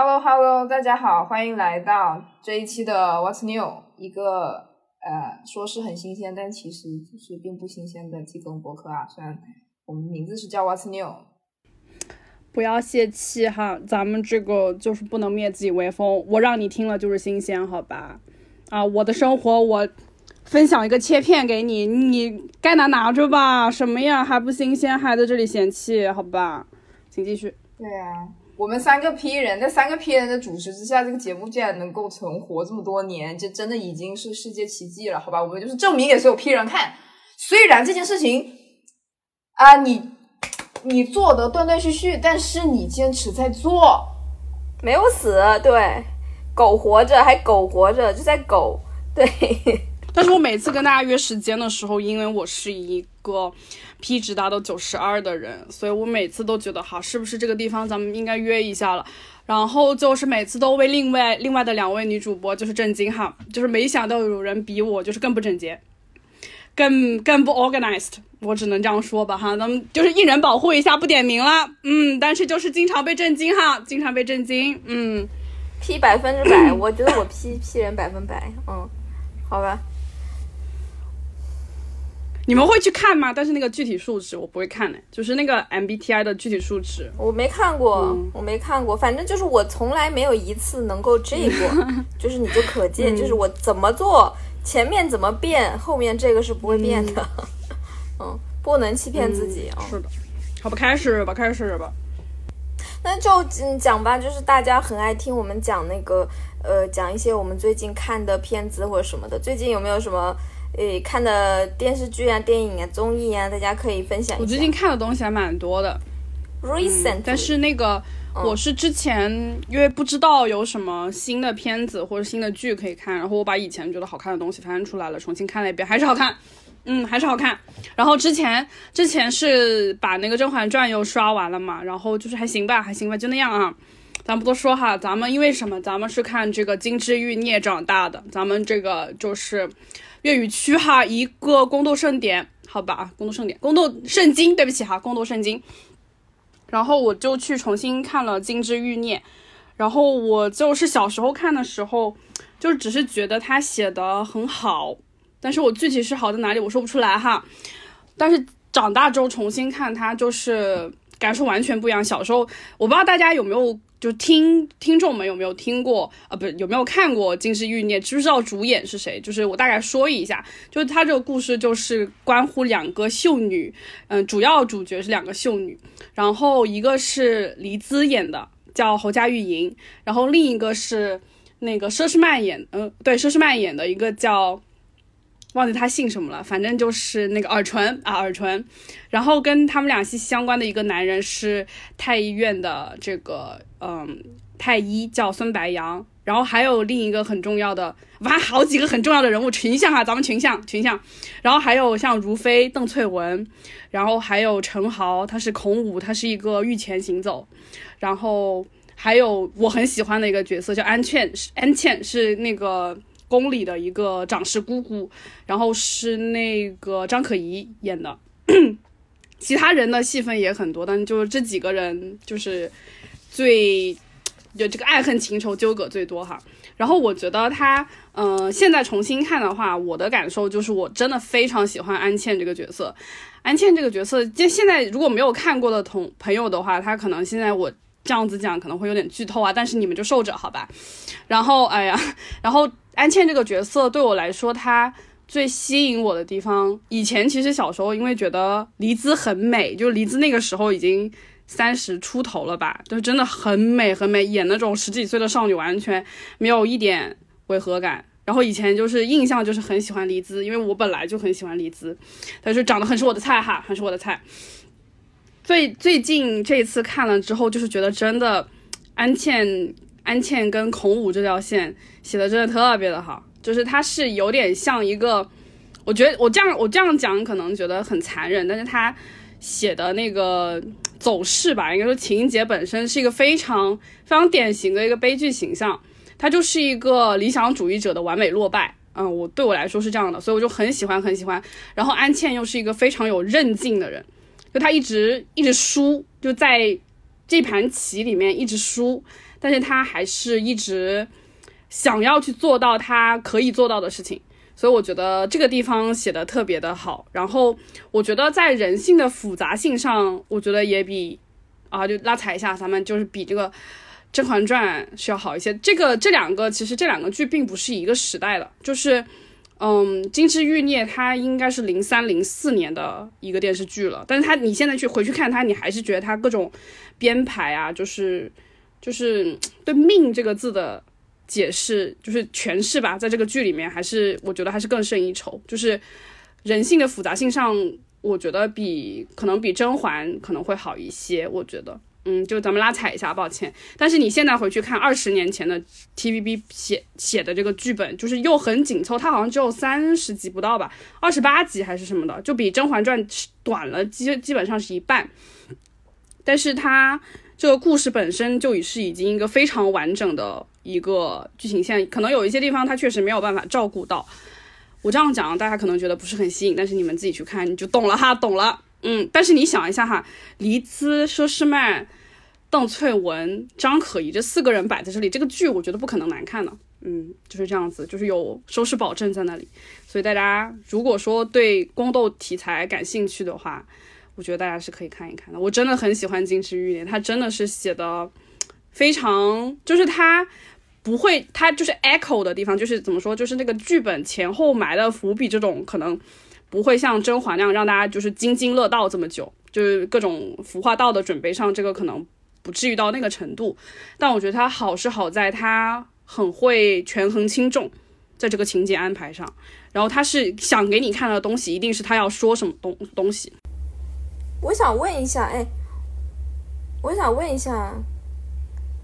Hello Hello，大家好，欢迎来到这一期的 What's New，一个呃说是很新鲜，但其实就是并不新鲜的季更博客啊。虽然我们名字是叫 What's New，不要泄气哈，咱们这个就是不能灭自己威风。我让你听了就是新鲜，好吧？啊，我的生活我分享一个切片给你，你该拿拿着吧。什么呀，还不新鲜，还在这里嫌弃，好吧？请继续。对呀。我们三个 P 人，在三个 P 人的主持之下，这个节目竟然能够存活这么多年，这真的已经是世界奇迹了，好吧？我们就是证明给所有 P 人看。虽然这件事情啊，你你做的断断续续，但是你坚持在做，没有死，对，苟活着，还苟活着，就在苟，对。但是我每次跟大家约时间的时候，因为我是一个 P 值达到九十二的人，所以我每次都觉得好，是不是这个地方咱们应该约一下了？然后就是每次都为另外另外的两位女主播就是震惊哈，就是没想到有人比我就是更不整洁，更更不 organized，我只能这样说吧哈，咱们就是一人保护一下，不点名了，嗯，但是就是经常被震惊哈，经常被震惊，嗯，P 百分之百，我觉得我 P P 人百分百，嗯，好吧。你们会去看吗？但是那个具体数值我不会看的，就是那个 MBTI 的具体数值，我没看过，我没看过。反正就是我从来没有一次能够这过，就是你就可见，就是我怎么做，前面怎么变，后面这个是不会变的。嗯，不能欺骗自己啊。是的，好吧，开始吧，开始吧。那就嗯讲吧，就是大家很爱听我们讲那个呃，讲一些我们最近看的片子或者什么的。最近有没有什么？诶，看的电视剧啊、电影啊、综艺啊，大家可以分享一下。我最近看的东西还蛮多的，recent，但是那个我是之前因为不知道有什么新的片子或者新的剧可以看，然后我把以前觉得好看的东西翻出来了，重新看了一遍，还是好看，嗯，还是好看。然后之前之前是把那个《甄嬛传》又刷完了嘛，然后就是还行吧，还行吧，就那样啊。咱不多说哈，咱们因为什么？咱们是看这个《金枝欲孽》长大的，咱们这个就是。粤语区哈，一个宫斗盛典，好吧，宫斗盛典，宫斗圣经，对不起哈，宫斗圣经。然后我就去重新看了《金枝欲孽》，然后我就是小时候看的时候，就只是觉得他写的很好，但是我具体是好在哪里，我说不出来哈。但是长大之后重新看它，就是感受完全不一样。小时候我不知道大家有没有。就听听众们有没有听过啊？不，有没有看过《金枝欲孽》？知不知道主演是谁？就是我大概说一下，就是他这个故事就是关乎两个秀女，嗯，主要主角是两个秀女，然后一个是黎姿演的，叫侯家玉莹，然后另一个是那个佘诗曼演，嗯，对，佘诗曼演的一个叫。忘记他姓什么了，反正就是那个耳唇啊，耳唇。然后跟他们俩息息相关的一个男人是太医院的这个嗯太医，叫孙白杨。然后还有另一个很重要的，哇，好几个很重要的人物群像啊，咱们群像群像。然后还有像如妃、邓萃雯，然后还有陈豪，他是孔武，他是一个御前行走。然后还有我很喜欢的一个角色叫安茜，安茜是那个。宫里的一个长氏姑姑，然后是那个张可颐演的，其他人的戏份也很多，但就是这几个人就是最有这个爱恨情仇纠葛最多哈。然后我觉得他，嗯，现在重新看的话，我的感受就是我真的非常喜欢安茜这个角色。安茜这个角色，就现在如果没有看过的同朋友的话，他可能现在我这样子讲可能会有点剧透啊，但是你们就受着好吧。然后，哎呀，然后。安茜这个角色对我来说，她最吸引我的地方，以前其实小时候因为觉得黎姿很美，就黎姿那个时候已经三十出头了吧，就真的很美很美，演那种十几岁的少女完全没有一点违和感。然后以前就是印象就是很喜欢黎姿，因为我本来就很喜欢黎姿，她就长得很是我的菜哈，很是我的菜。最最近这一次看了之后，就是觉得真的安茜。安茜跟孔武这条线写的真的特别的好，就是他是有点像一个，我觉得我这样我这样讲可能觉得很残忍，但是他写的那个走势吧，应该说情节本身是一个非常非常典型的一个悲剧形象，他就是一个理想主义者的完美落败，嗯，我对我来说是这样的，所以我就很喜欢很喜欢。然后安茜又是一个非常有韧劲的人，就他一直一直输，就在这盘棋里面一直输。但是他还是一直想要去做到他可以做到的事情。所以我觉得这个地方写的特别的好。然后我觉得在人性的复杂性上，我觉得也比啊，就拉踩一下，咱们就是比这个。《甄嬛传》是要好一些，这个这两个其实这两个剧并不是一个时代的，就是，嗯，《金枝欲孽》它应该是零三零四年的一个电视剧了，但是它你现在去回去看它，你还是觉得它各种编排啊，就是就是对“命”这个字的解释，就是诠释吧，在这个剧里面还是我觉得还是更胜一筹，就是人性的复杂性上，我觉得比可能比甄嬛可能会好一些，我觉得。嗯，就咱们拉踩一下，抱歉。但是你现在回去看二十年前的 TVB 写写的这个剧本，就是又很紧凑，它好像只有三十集不到吧，二十八集还是什么的，就比《甄嬛传》短了基基本上是一半。但是它这个故事本身就已是已经一个非常完整的一个剧情线，可能有一些地方它确实没有办法照顾到。我这样讲，大家可能觉得不是很吸引，但是你们自己去看你就懂了哈，懂了。嗯，但是你想一下哈，黎姿、佘诗曼。邓萃雯、张可颐这四个人摆在这里，这个剧我觉得不可能难看的。嗯，就是这样子，就是有收视保证在那里。所以大家如果说对宫斗题材感兴趣的话，我觉得大家是可以看一看的。我真的很喜欢《金枝玉孽》，它真的是写的非常，就是它不会，它就是 echo 的地方，就是怎么说，就是那个剧本前后埋的伏笔，这种可能不会像甄嬛那样让大家就是津津乐道这么久，就是各种服化道的准备上，这个可能。不至于到那个程度，但我觉得他好是好在他很会权衡轻重，在这个情节安排上，然后他是想给你看的东西，一定是他要说什么东东西。我想问一下，哎，我想问一下，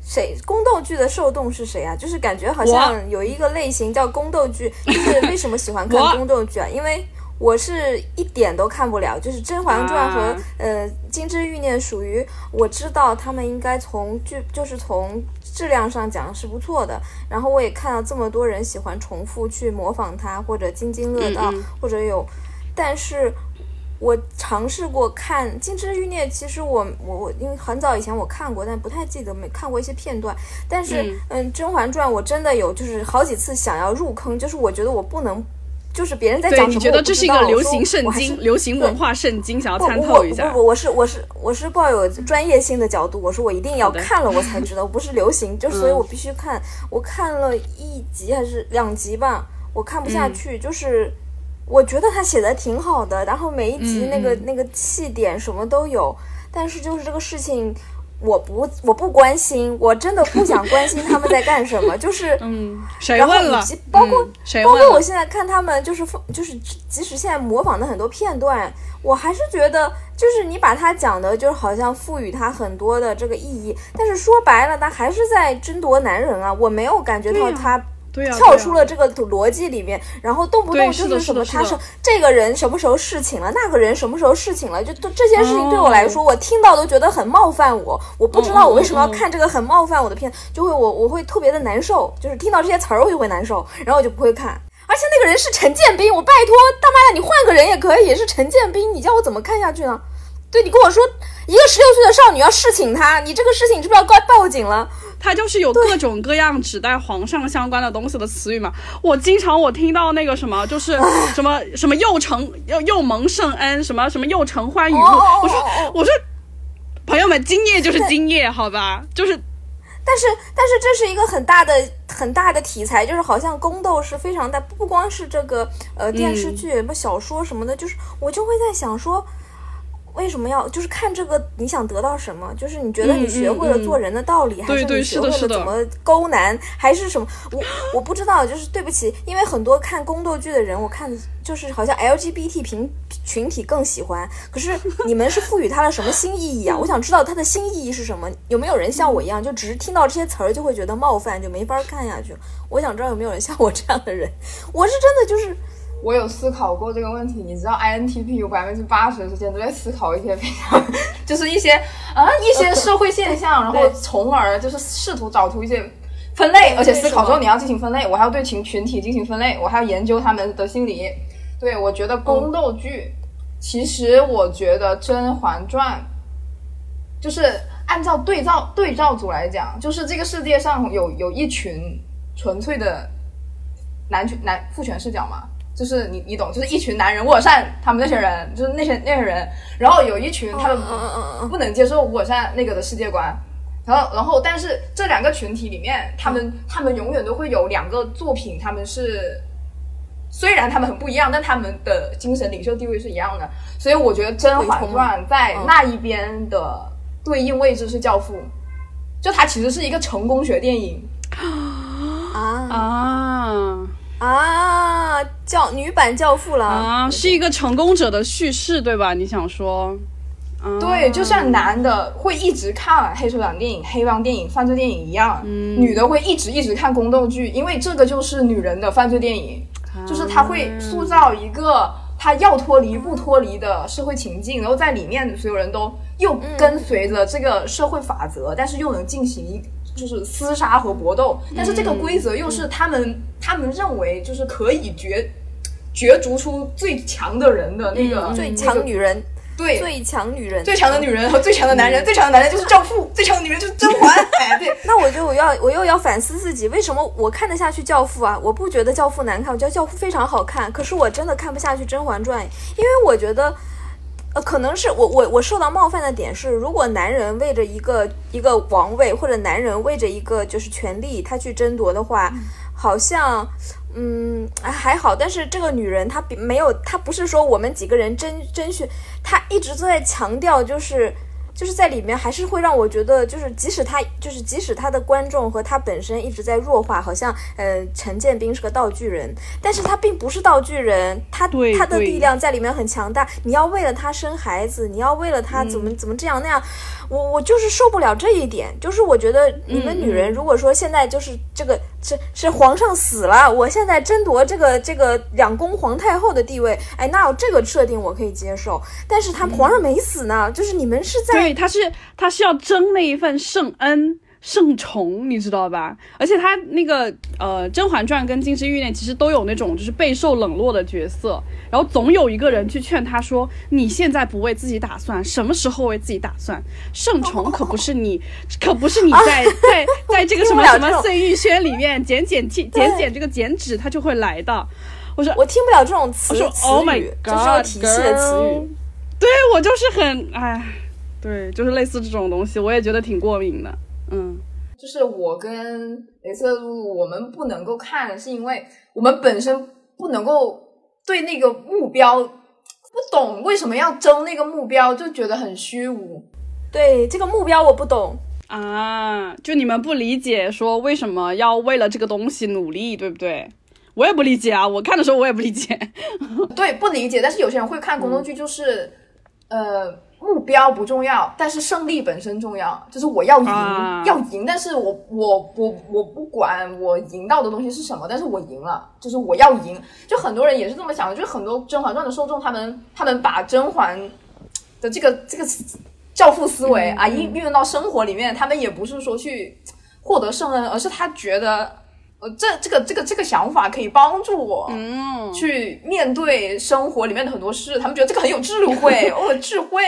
谁宫斗剧的受众是谁啊？就是感觉好像有一个类型叫宫斗剧，就是为什么喜欢 看宫斗剧啊？因为。我是一点都看不了，就是《甄嬛传》和呃《金枝欲孽》属于我知道他们应该从剧就是从质量上讲是不错的，然后我也看到这么多人喜欢重复去模仿它或者津津乐道或者有，但是我尝试过看《金枝欲孽》，其实我我我因为很早以前我看过，但不太记得没看过一些片段，但是嗯《甄嬛传》我真的有就是好几次想要入坑，就是我觉得我不能。就是别人在讲什么，你觉得这是一个流行圣经、流行文化圣经，想要参透一下？不不，我是我是我是抱有专业性的角度，我说我一定要看了我才知道，不是流行，就 所以我必须看。我看了一集还是两集吧，我看不下去。就是我觉得他写的挺好的，然后每一集那个那个气点什么都有，但是就是这个事情。我不，我不关心，我真的不想关心他们在干什么。就是，嗯，然后以及包括包括我现在看他们，就是就是，即使现在模仿的很多片段，我还是觉得，就是你把它讲的，就是好像赋予它很多的这个意义，但是说白了，他还是在争夺男人啊！我没有感觉到他。跳出了这个逻辑里面，然后动不动就是什么，他说这个人什么时候侍寝了，那个人什么时候侍寝了，就都这些事情对我来说，我听到都觉得很冒犯我。我不知道我为什么要看这个很冒犯我的片，就会我我会特别的难受，就是听到这些词儿我就会难受，然后我就不会看。而且那个人是陈建斌，我拜托大妈呀，你换个人也可以，是陈建斌，你叫我怎么看下去呢？对你跟我说一个十六岁的少女要侍寝他，你这个事情是不是要该报警了？他就是有各种各样指代皇上相关的东西的词语嘛。我经常我听到那个什么，就是什么什么又承又又蒙圣恩，什么什么又承欢雨露。我说我说，朋友们，今夜就是今夜，好吧？就是，但是但是这是一个很大的很大的题材，就是好像宫斗是非常大，不光是这个呃电视剧、什么小说什么的，就是我就会在想说。为什么要就是看这个？你想得到什么？就是你觉得你学会了做人的道理，还是你学会了怎么勾男，还是什么？我我不知道。就是对不起，因为很多看宫斗剧的人，我看就是好像 LGBT 群群体更喜欢。可是你们是赋予它了什么新意义啊？我想知道它的新意义是什么？有没有人像我一样，就只是听到这些词儿就会觉得冒犯，就没法看下去？我想知道有没有人像我这样的人？我是真的就是。我有思考过这个问题，你知道，INTP 有百分之八十的时间都在思考一些非常，就是一些啊一些社会现象，然后从而就是试图找出一些分类，而且思考之后你要进行分类，我还要对群群体进行分类，我还要研究他们的心理。对我觉得宫斗剧，其实我觉得《甄嬛传》就是。按照对照对照组来讲，就是这个世界上有有一群纯粹的男权男父权视角嘛，就是你你懂，就是一群男人我善，他们那些人就是那些那些人，然后有一群他们不能接受我善那个的世界观。然后，然后，但是这两个群体里面，他们他们永远都会有两个作品，他们是虽然他们很不一样，但他们的精神领袖地位是一样的。所以我觉得《甄嬛传》在那一边的对应位置是《教父》，就它其实是一个成功学电影。啊啊啊！教女版教父了啊，是一个成功者的叙事，对吧？你想说？啊对，就像男的会一直看黑手党电影、黑帮电影、犯罪电影一样，女的会一直一直看宫斗剧，因为这个就是女人的犯罪电影，就是她会塑造一个她要脱离不脱离的社会情境，然后在里面所有人都又跟随着这个社会法则，但是又能进行一就是厮杀和搏斗，但是这个规则又是他们他们认为就是可以角角逐出最强的人的那个、最强女人，对最强女人，最强的女人和最强的男人，最强的男人就是教父，最强的女人就是甄嬛。哎，对，那我就我要我又要反思自己，为什么我看得下去《教父》啊？我不觉得《教父》难看，我觉得《教父》非常好看。可是我真的看不下去《甄嬛传》，因为我觉得，呃，可能是我我我受到冒犯的点是，如果男人为着一个一个王位，或者男人为着一个就是权力，他去争夺的话，好像。嗯，还还好，但是这个女人她比没有，她不是说我们几个人争争取，她一直都在强调，就是就是在里面还是会让我觉得，就是即使他就是即使他的观众和他本身一直在弱化，好像呃陈建斌是个道具人，但是他并不是道具人，他他的力量在里面很强大。你要为了他生孩子，你要为了他怎么、嗯怎么这样那样，我我就是受不了这一点。就是我觉得你们女嗯人如果说现在就是这个是是皇上死了，我现在争夺这个这个两宫皇太后的地位，哎，那这个设定我可以接受。但是他皇上没死呢，就是你们是在对，他是他是要争那一份圣恩。圣宠，你知道吧？而且他那个呃，《甄嬛传》跟《金枝欲孽》其实都有那种就是备受冷落的角色，然后总有一个人去劝他说：“你现在不为自己打算，什么时候为自己打算？圣宠可不是你，可不是你在 在在这个什么什么碎玉轩里面减减减减减这个剪纸，他就会来的。”我说我听不了这种词我说词 Oh my 语，God，就是这个体系的词语。对我就是很哎，对，就是类似这种东西，我也觉得挺过敏的。嗯，就是我跟雷瑟露，我们不能够看，是因为我们本身不能够对那个目标不懂，为什么要争那个目标，就觉得很虚无。对这个目标我不懂，啊，就你们不理解说为什么要为了这个东西努力，对不对？我也不理解啊，我看的时候我也不理解。对，不理解。但是有些人会看宫斗剧，就是、呃，目标不重要，但是胜利本身重要。就是我要赢，啊要赢，但是我我我我不管我赢到的东西是什么，但是我赢了，就是我要赢。就很多人也是这么想的，就是很多《甄嬛传》的受众，他们他们把甄嬛的这个这个教父思维啊运运用到生活里面，他们也不是说去获得圣恩，而是他觉得。呃，这这个这个这个想法可以帮助我，嗯，去面对生活里面的很多事，他们觉得这个很有智慧，哦，智慧。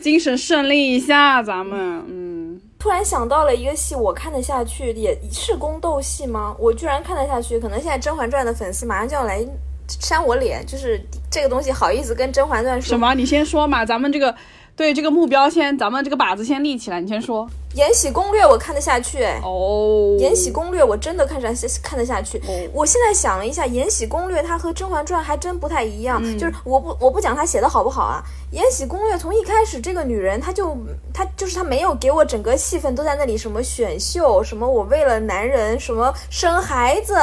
精神胜利一下，咱们嗯，突然想到了一个戏，我看得下去，也是宫斗戏吗？我居然看得下去。可能现在《甄嬛传》的粉丝马上就要来扇我脸，就是这个东西好意思跟《甄嬛传》说什么？你先说嘛，咱们这个对这个目标先，咱们这个靶子先立起来，你先说。《延禧攻略》我看得下去，哎，哦，《延禧攻略》我真的看得下看得下去。哦我现在想了一下，《延禧攻略》它和《甄嬛传》还真不太一样。嗯就是我不我不讲它写的好不好啊，《延禧攻略》从一开始这个女人，她就她就是她没有给我整个戏份都在那里什么选秀，什么我为了男人，什么生孩子。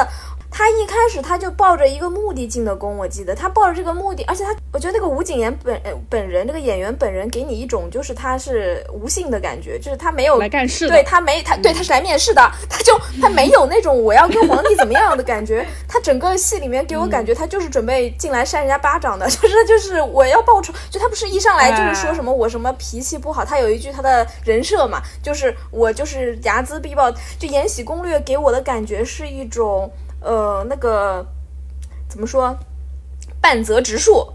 她一开始他就抱着一个目的进的宫，我记得他抱着这个目的，而且他，我觉得那个吴谨言本呃本人，这个演员本人给你一种就是他是无性的感觉，就是他没有来干事的，对他没他对他是来面试的，他就他没有那种我要跟皇帝怎么样的感觉，他整个戏里面给我感觉他就是准备进来扇人家巴掌的，就是就是我要报仇，就他不是一上来就是说什么我什么脾气不好，他有一句他的人设嘛，就是我就是睚眦必报，就《延禧攻略》给我的感觉是一种呃那个怎么说半泽直树。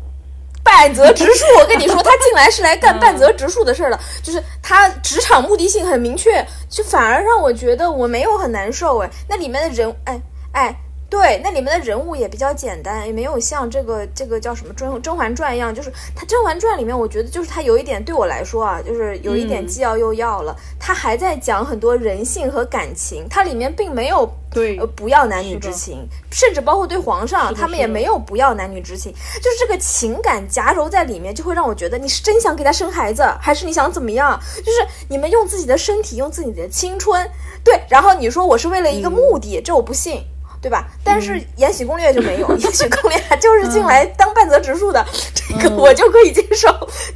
半泽直树，我跟你说，他进来是来干半泽直树的事儿的，就是他职场目的性很明确，就反而让我觉得我没有很难受哎，那里面的人，哎哎。对，那里面的人物也比较简单，也没有像这个这个叫什么《甄甄嬛传》一样，就是它《甄嬛传》里面，我觉得就是它有一点对我来说啊，就是有一点既要又要了。它还在讲很多人性和感情，它里面并没有对呃不要男女之情，甚至包括对皇上，他们也没有不要男女之情，就是这个情感夹糅在里面，就会让我觉得你是真想给他生孩子，还是你想怎么样？就是你们用自己的身体，用自己的青春，对，然后你说我是为了一个目的，这我不信。对吧？但是《延禧攻略》就没有，《延禧攻略》就是进来当半泽直树的，这个我就可以接受。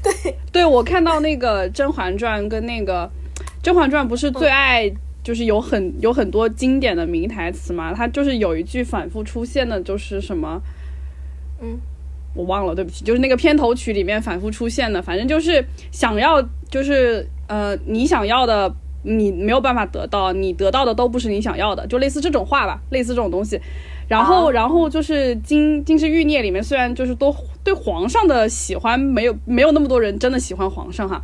对，对我看到那个《甄嬛传》跟那个《甄嬛传》，不是最爱就是有很有很多经典的名台词嘛？它就是有一句反复出现的，就是什么？嗯，我忘了，对不起，就是那个片头曲里面反复出现的，反正就是想要，就是呃，你想要的。你没有办法得到，你得到的都不是你想要的，就类似这种话吧，类似这种东西。然后，然后就是《金金枝玉孽》里面，虽然就是都对皇上的喜欢没有没有那么多人真的喜欢皇上哈，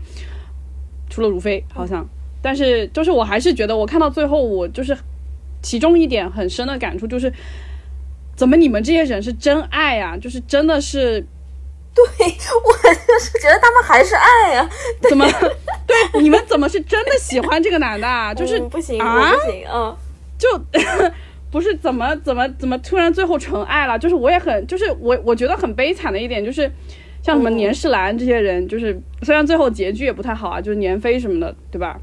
除了如妃好像，但是就是我还是觉得，我看到最后，我就是其中一点很深的感触就是，怎么你们这些人是真爱啊？就是真的是。对我就是觉得他们还是爱呀，怎么？对你们怎么是真的喜欢这个男的？就是不行啊，不行，嗯，就不是怎么怎么怎么突然最后成爱了？就是我也很，就是我我觉得很悲惨的一点就是，像什么年世兰这些人，就是虽然最后结局也不太好啊，就是年妃什么的，对吧？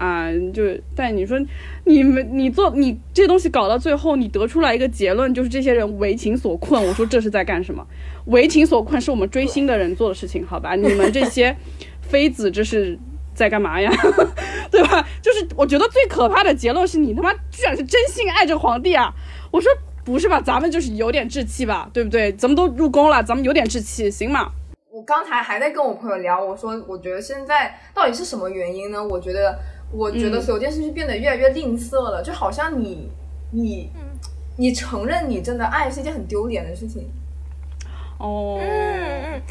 啊，就但你说你们你做你这东西搞到最后，你得出来一个结论，就是这些人为情所困。我说这是在干什么？为情所困是我们追星的人做的事情，好吧？你们这些妃子这是在干嘛呀？对吧？就是我觉得最可怕的结论是你他妈居然是真心爱着皇帝啊！我说不是吧？咱们就是有点志气吧，对不对？咱们都入宫了，咱们有点志气行吗？我刚才还在跟我朋友聊，我说我觉得现在到底是什么原因呢？我觉得。我觉得所有电视剧变得越来越吝啬了，就好像你你你承认你真的爱是一件很丢脸的事情。哦，嗯嗯，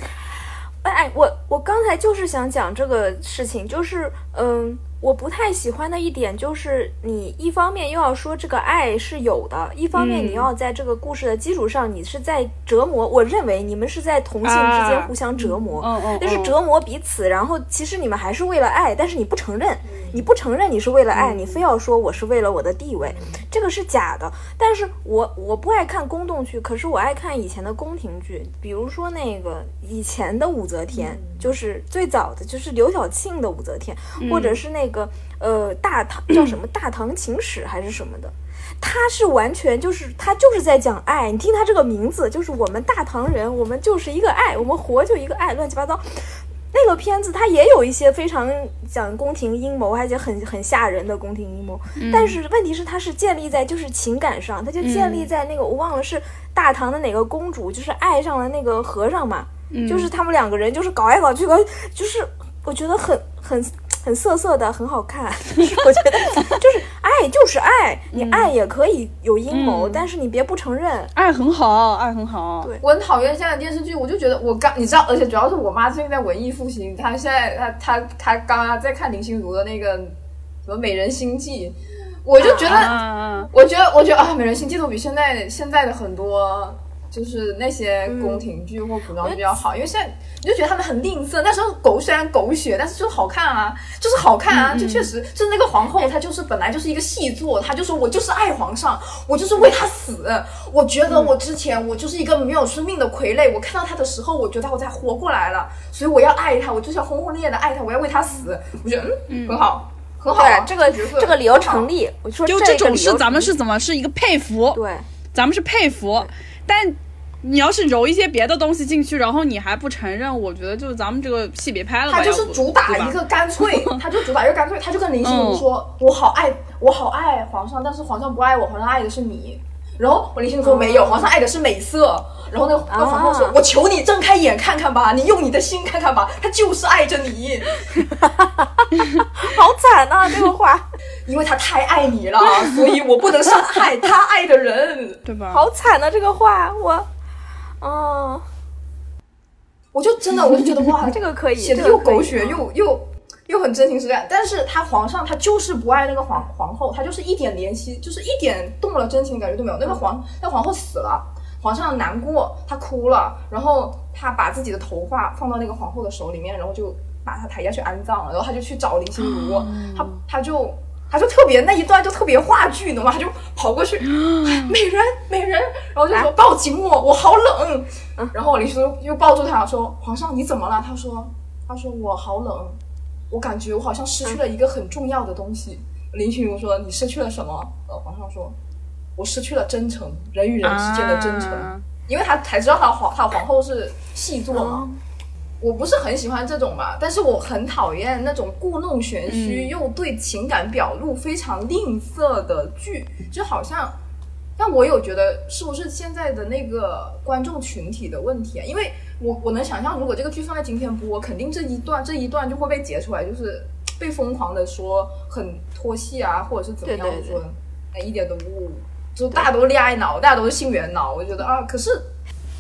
哎，我我刚才就是想讲这个事情，就是嗯。我不太喜欢的一点就是，你一方面又要说这个爱是有的，一方面你要在这个故事的基础上，你是在折磨。我认为你们是在同性之间互相折磨，就是折磨彼此。然后其实你们还是为了爱，但是你不承认，你不承认你是为了爱，你非要说我是为了我的地位，这个是假的。但是我我不爱看宫斗剧，可是我爱看以前的宫廷剧，比如说那个以前的武则天，就是最早的就是刘晓庆的武则天，或者是那。个呃，大唐叫什么《大唐情史》还是什么的？他是完全就是他就是在讲爱。你听他这个名字，就是我们大唐人，我们就是一个爱，我们活就一个爱，乱七八糟。那个片子它也有一些非常讲宫廷阴谋，而且很很吓人的宫廷阴谋。但是问题是，它是建立在就是情感上，它就建立在那个我忘了是大唐的哪个公主，就是爱上了那个和尚嘛，就是他们两个人就是搞来搞去，搞就是我觉得很很。很涩涩的，很好看。我觉得就是爱，就是爱。你爱也可以有阴谋，但是你别不承认。爱很好，爱很好。对我很讨厌现在电视剧，我就觉得我刚你知道，而且主要是我妈最近在文艺复兴，她现在她她她刚刚在看林心如的那个什么《美人心计》，我就觉得，我觉得我觉得啊，《美人心计》都比现在现在的很多。就是那些宫廷剧或古装剧要好，因为现在你就觉得他们很吝啬。那时候狗虽然狗血，但是就是好看啊，就是好看啊，就确实就是那个皇后，她就是本来就是一个细作，她就说我就是爱皇上，我就是为他死。我觉得我之前我就是一个没有生命的傀儡，我看到他的时候，我觉得我才活过来了，所以我要爱他，我就是要轰轰烈烈的爱他，我要为他死。我觉得嗯很好，很好，这个这个理由成立。我说就这种是咱们是怎么是一个佩服？对，咱们是佩服。但你要是揉一些别的东西进去，然后你还不承认，我觉得就是咱们这个戏别拍了吧。他就是主打一个干脆，他就主打一个干脆，他就跟林心如说：“我好爱，我好爱皇上，但是皇上不爱我，皇上爱的是你。”然后我林心如说：“没有，皇上爱的是美色。”然后那个那皇后说：“我求你睁开眼看看吧，你用你的心看看吧，他就是爱着你。”好惨啊，这个话，因为他太爱你了，所以我不能伤害他爱的人，对吧？好惨啊，这个话我。哦，我就真的我就觉得哇，这个可以写的又狗血又又又很真情实感。但是他皇上他就是不爱那个皇皇后，他就是一点怜惜，就是一点动了真情的感觉都没有。那个皇那皇后死了，皇上难过，他哭了，然后他把自己的头发放到那个皇后的手里面，然后就把她抬下去安葬了，然后他就去找林心如，他他就。他就特别那一段就特别话剧，你懂吗？他就跑过去，美人美人，然后就说抱紧我，我好冷。然后林心如又抱住他说：“皇上你怎么了？”他说：“他说我好冷，我感觉我好像失去了一个很重要的东西。”林心如说：“你失去了什么？”呃，皇上说：“我失去了真诚，人与人之间的真诚，因为他才知道他皇他皇后是细作嘛。”我不是很喜欢这种吧，但是我很讨厌那种故弄玄虚又对情感表露非常吝啬的剧，就好像，但我有觉得是不是现在的那个观众群体的问题啊？因为我我能想象，如果这个剧放在今天播，肯定这一段这一段就会被截出来，就是被疯狂的说很拖戏啊，或者是怎么样说，哎一点都不，就大家都恋爱脑，大家都是性缘脑，我觉得啊，可是。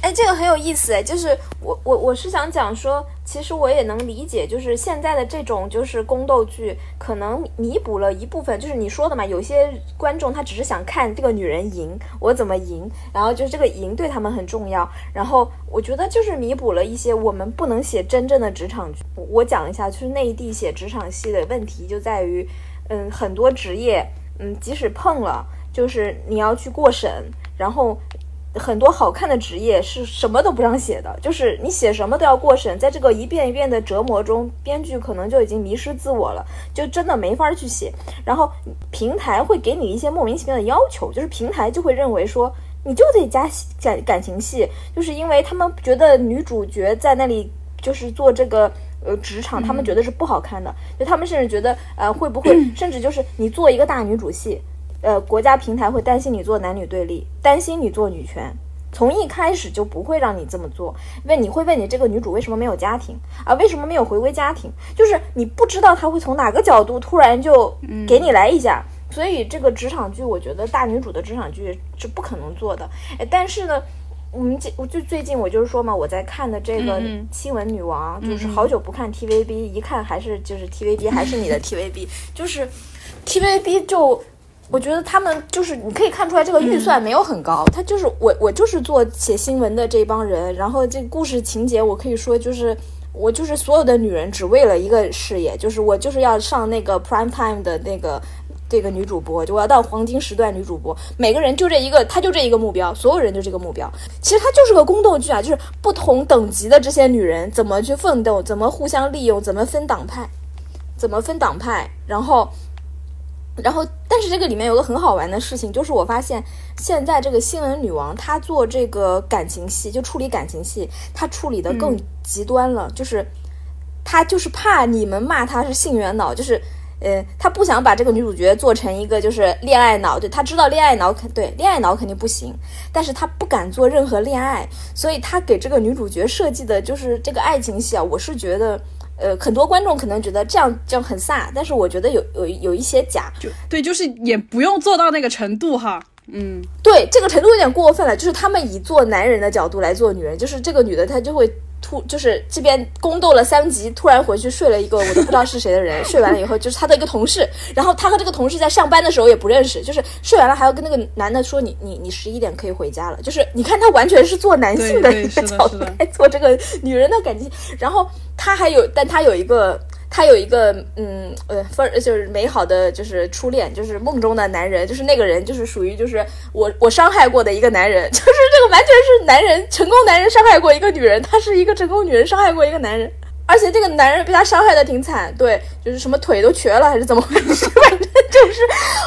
哎，这个很有意思哎，就是我我我是想讲说，其实我也能理解，就是现在的这种就是宫斗剧，可能弥补了一部分，就是你说的嘛，有些观众他只是想看这个女人赢，我怎么赢，然后就是这个赢对他们很重要，然后我觉得就是弥补了一些我们不能写真正的职场剧。我讲一下，就是内地写职场戏的问题就在于，嗯，很多职业，嗯，即使碰了，就是你要去过审，然后。很多好看的职业是什么都不让写的，就是你写什么都要过审，在这个一遍一遍的折磨中，编剧可能就已经迷失自我了，就真的没法去写。然后平台会给你一些莫名其妙的要求，就是平台就会认为说你就得加感感情戏，就是因为他们觉得女主角在那里就是做这个呃职场，他们觉得是不好看的，就他们甚至觉得呃会不会 甚至就是你做一个大女主戏。呃，国家平台会担心你做男女对立，担心你做女权，从一开始就不会让你这么做。问你会问你这个女主为什么没有家庭啊？为什么没有回归家庭？就是你不知道他会从哪个角度突然就给你来一下。所以这个职场剧，我觉得大女主的职场剧是不可能做的。哎，但是呢，我们我就最近我就是说嘛，我在看的这个新闻女王，就是好久不看 TVB，一看还是就是 TVB 还是你的 TVB，就是 TVB 就。我觉得他们就是你可以看出来，这个预算没有很高。他就是我，我就是做写新闻的这帮人。然后这故事情节，我可以说就是我就是所有的女人只为了一个事业，就是我就是要上那个 prime time 的那个这个女主播，就我要到黄金时段女主播。每个人就这一个，他就这一个目标，所有人就这个目标。其实它就是个宫斗剧啊，就是不同等级的这些女人怎么去奋斗，怎么互相利用，怎么分党派，怎么分党派，然后。然后，但是这个里面有个很好玩的事情，就是我发现现在这个新闻女王她做这个感情戏，就处理感情戏，她处理的更极端了。就是她就是怕你们骂她是性缘脑，就是呃，她不想把这个女主角做成一个就是恋爱脑，对她知道恋爱脑肯对恋爱脑肯定不行，但是她不敢做任何恋爱，所以她给这个女主角设计的就是这个爱情戏啊，我是觉得。呃，很多观众可能觉得这样这样很飒，但是我觉得有有有一些假，就对，就是也不用做到那个程度哈。嗯，对，这个程度有点过分了，就是他们以做男人的角度来做女人，就是这个女的她就会。突就是这边宫斗了三集，突然回去睡了一个我都不知道是谁的人。睡完了以后，就是他的一个同事，然后他和这个同事在上班的时候也不认识，就是睡完了还要跟那个男的说：“你你你十一点可以回家了。”就是你看他完全是做男性的一个角度来做这个女人的感情，然后他还有，但他有一个。他有一个嗯呃分就是美好的就是初恋就是梦中的男人就是那个人就是属于就是我我伤害过的一个男人 就是这个完全是男人成功男人伤害过一个女人他是一个成功女人伤害过一个男人而且这个男人被他伤害的挺惨对就是什么腿都瘸了还是怎么回事反正就是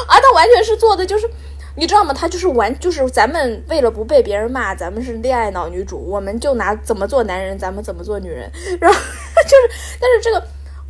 啊他完全是做的就是你知道吗他就是完就是咱们为了不被别人骂咱们是恋爱脑女主我们就拿怎么做男人咱们怎么做女人然后就是但是这个。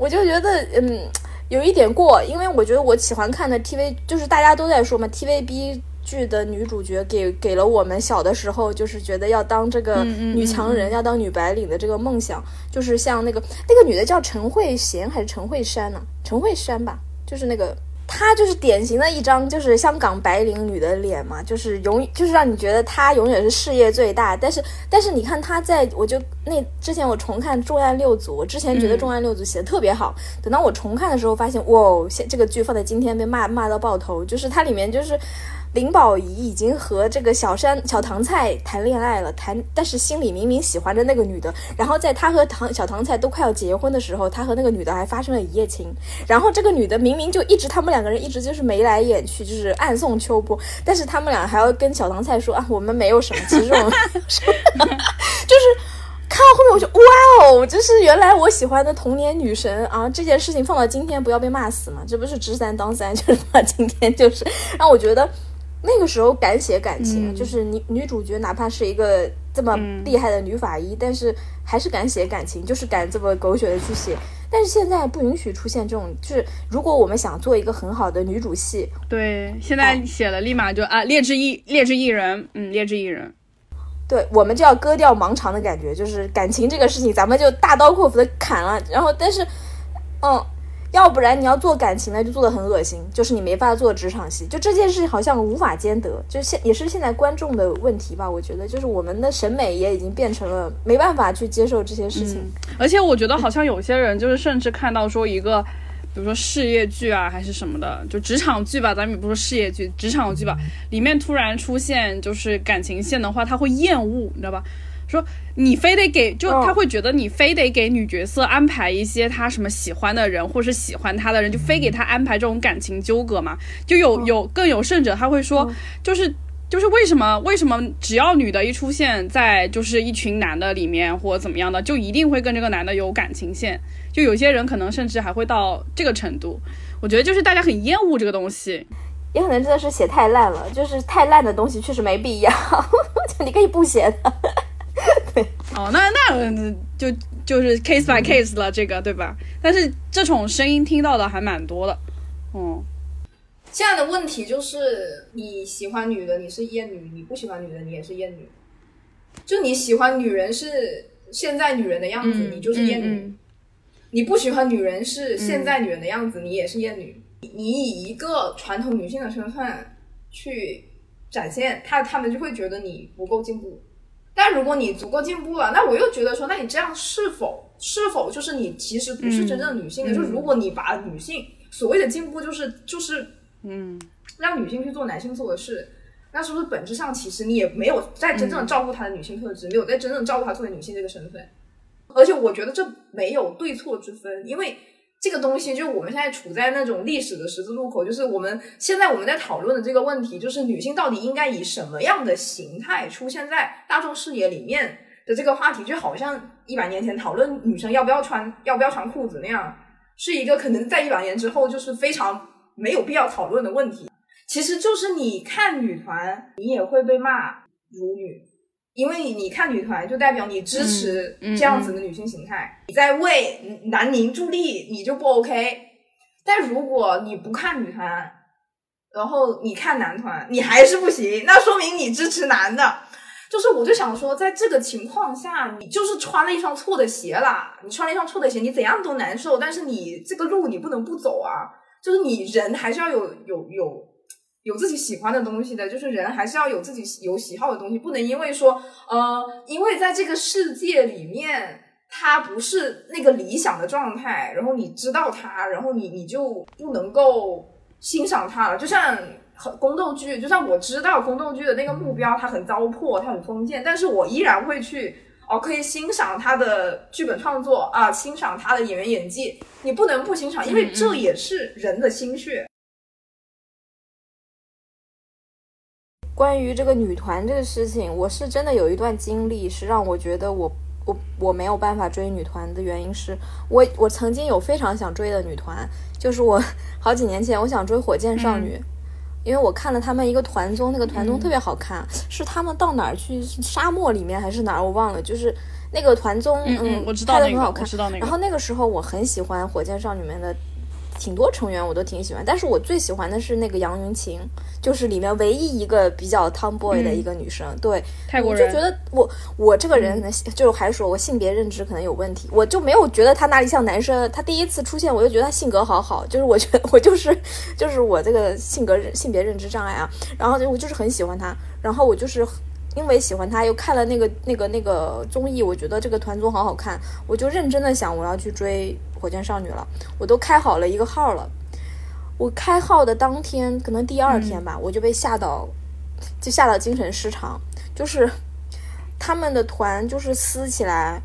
我就觉得，嗯，有一点过，因为我觉得我喜欢看的 TV，就是大家都在说嘛，TVB 剧的女主角给给了我们小的时候，就是觉得要当这个女强人，要当女白领的这个梦想，就是像那个那个女的叫陈慧娴还是陈慧珊呢？陈慧珊吧，就是那个她就是典型的一张就是香港白领女的脸嘛，就是永就是让你觉得她永远是事业最大。但是但是你看她在，我就那之前我重看《重案六组》，我之前觉得《重案六组》写的特别好，等到我重看的时候发现，哇，现这个剧放在今天被骂骂到爆头，就是它里面就是。林保怡已经和这个小山小唐菜谈恋爱了，谈，但是心里明明喜欢着那个女的。然后在他和唐小唐菜都快要结婚的时候，他和那个女的还发生了一夜情。然后这个女的明明就一直他们两个人一直就是眉来眼去，就是暗送秋波。但是他们俩还要跟小唐菜说啊，我们没有什么。其实我们 就是看到后面我就哇哦，就是原来我喜欢的童年女神啊！这件事情放到今天不要被骂死嘛？这不是知三当三，就是放到今天就是让我觉得。那个时候敢写感情，就是女女主角哪怕是一个这么厉害的女法医，但是还是敢写感情，就是敢这么狗血的去写。但是现在不允许出现这种，就是如果我们想做一个很好的女主戏，对，现在写了立马就啊劣质艺劣质艺人，嗯，劣质艺人，对我们就要割掉盲肠的感觉，就是感情这个事情咱们就大刀阔斧的砍了，然后但是，嗯。要不然你要做感情的，就做的很恶心，就是你没法做职场戏，就这件事好像无法兼得，就是现也是现在观众的问题吧。我觉得就是我们的审美也已经变成了没办法去接受这些事情。而且我觉得好像有些人就是甚至看到说一个，比如说事业剧啊还是什么的，就职场剧吧，咱们也不说事业剧，职场剧吧，里面突然出现就是感情线的话，他会厌恶，你知道吧？说你非得给，就他会觉得你非得给女角色安排一些他什么喜欢的人，或是喜欢他的人，就非给他安排这种感情纠葛嘛？就有有更有甚者，他会说，就是就是为什么为什么只要女的一出现在就是一群男的里面或怎么样的，就一定会跟这个男的有感情线？就有些人可能甚至还会到这个程度。我觉得就是大家很厌恶这个东西，也可能真的是写太烂了，就是太烂的东西确实没必要，你可以不写的。对，哦，那那就就是 case by case 了，这个对吧？但是这种声音听到的还蛮多的，嗯。现在的问题就是，你喜欢女的，你是厌女；你不喜欢女的，你也是厌女。就你喜欢女人是现在女人的样子，你就是厌女；你不喜欢女人是现在女人的样子，你也是厌女。你以一个传统女性的身份去展现，他他们就会觉得你不够进步。但如果你足够进步了，那我又觉得说，那你这样是否是否就是你其实不是真正的女性呢？就是如果你把女性所谓的进步就是就是嗯，让女性去做男性做的事，那是不是本质上其实你也没有在真正的照顾她的女性特质，没有在真正照顾她作为女性这个身份？而且我觉得这没有对错之分，因为。这个东西，就我们现在处在那种历史的十字路口，就是我们现在我们在讨论的这个问题，就是女性到底应该以什么样的形态出现在大众视野里面的这个话题，就好像一百年前讨论女生要不要穿要不要穿裤子那样，是一个可能在一百年之后就是非常没有必要讨论的问题。其实就是你看女团，你也会被骂辱女。因为你看女团，就代表你支持这样子的女性形态，你在为南宁助力，你就不 OK。但如果你不看女团，然后你看男团，你还是不行，那说明你支持男的。就是我就想说，在这个情况下，你就是穿了一双错的鞋啦，你穿了一双错的鞋，你怎样都难受。但是你这个路你不能不走啊，就是你人还是要有有有。有自己喜欢的东西的，就是人还是要有自己有喜好的东西，不能因为说，呃，因为在这个世界里面，它不是那个理想的状态，然后你知道它，然后你你就不能够欣赏它了。就像宫斗剧，就像我知道宫斗剧的那个目标，它很糟粕，它很封建，但是我依然会去，哦，可以欣赏他的剧本创作啊，欣赏他的演员演技，你不能不欣赏，因为这也是人的心血。关于这个女团这个事情，我是真的有一段经历，是让我觉得我我我没有办法追女团的原因是我我曾经有非常想追的女团，就是我好几年前我想追火箭少女，因为我看了他们一个团综，那个团综特别好看，是他们到哪儿去沙漠里面还是哪儿我忘了，就是那个团综，嗯，我知道那个，很好看，知道那个。然后那个时候我很喜欢火箭少女们的。挺多成员我都挺喜欢，但是我最喜欢的是那个杨云晴，就是里面唯一一个比较 tomboy 的一个女生。对，泰国人我就觉得我我这个人可能就还是说我性别认知可能有问题，我就没有觉得他哪里像男生。他第一次出现，我就觉得他性格好好，就是我觉得 我就是就是我这个性格性别认知障碍啊，然后我就是很喜欢他，然后我就是。因为喜欢他，又看了那个那个那个综艺，我觉得这个团综好好看，我就认真的想我要去追火箭少女了。我都开好了一个号了，我开号的当天，可能第二天吧，我就被吓到，就吓到精神失常。就是他们的团就是撕起来，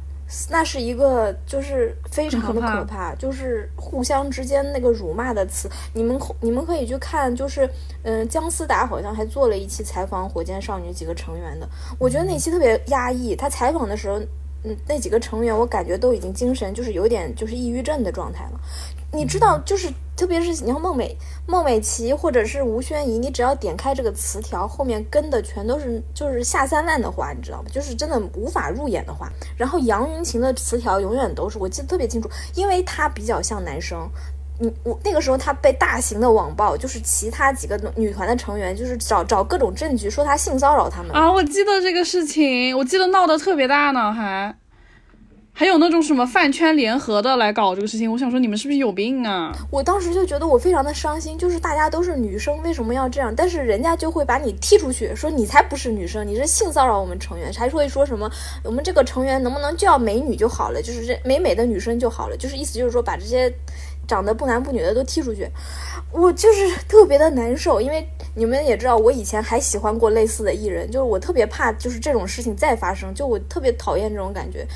那是一个就是非常的可怕，就是互相之间那个辱骂的词。你们你们可以去看，就是嗯，姜思达好像还做了一期采访火箭少女几个成员的，我觉得那期特别压抑。他采访的时候，嗯，那几个成员我感觉都已经精神就是有点就是抑郁症的状态了。你知道，就是特别是你像孟美、孟美岐或者是吴宣仪，你只要点开这个词条，后面跟的全都是就是下三滥的话，你知道吗？就是真的无法入眼的话。然后杨云晴的词条永远都是我记得特别清楚，因为她比较像男生。嗯，我那个时候她被大型的网暴，就是其他几个女团的成员，就是找找各种证据说她性骚扰他们啊。我记得这个事情，我记得闹得特别大呢，还。还有那种什么饭圈联合的来搞这个事情，我想说你们是不是有病啊？我当时就觉得我非常的伤心，就是大家都是女生，为什么要这样？但是人家就会把你踢出去，说你才不是女生，你是性骚扰我们成员，还会说什么我们这个成员能不能叫美女就好了，就是这美美的女生就好了，就是意思就是说把这些长得不男不女的都踢出去。我就是特别的难受，因为你们也知道，我以前还喜欢过类似的艺人，就是我特别怕就是这种事情再发生，就我特别讨厌这种感觉。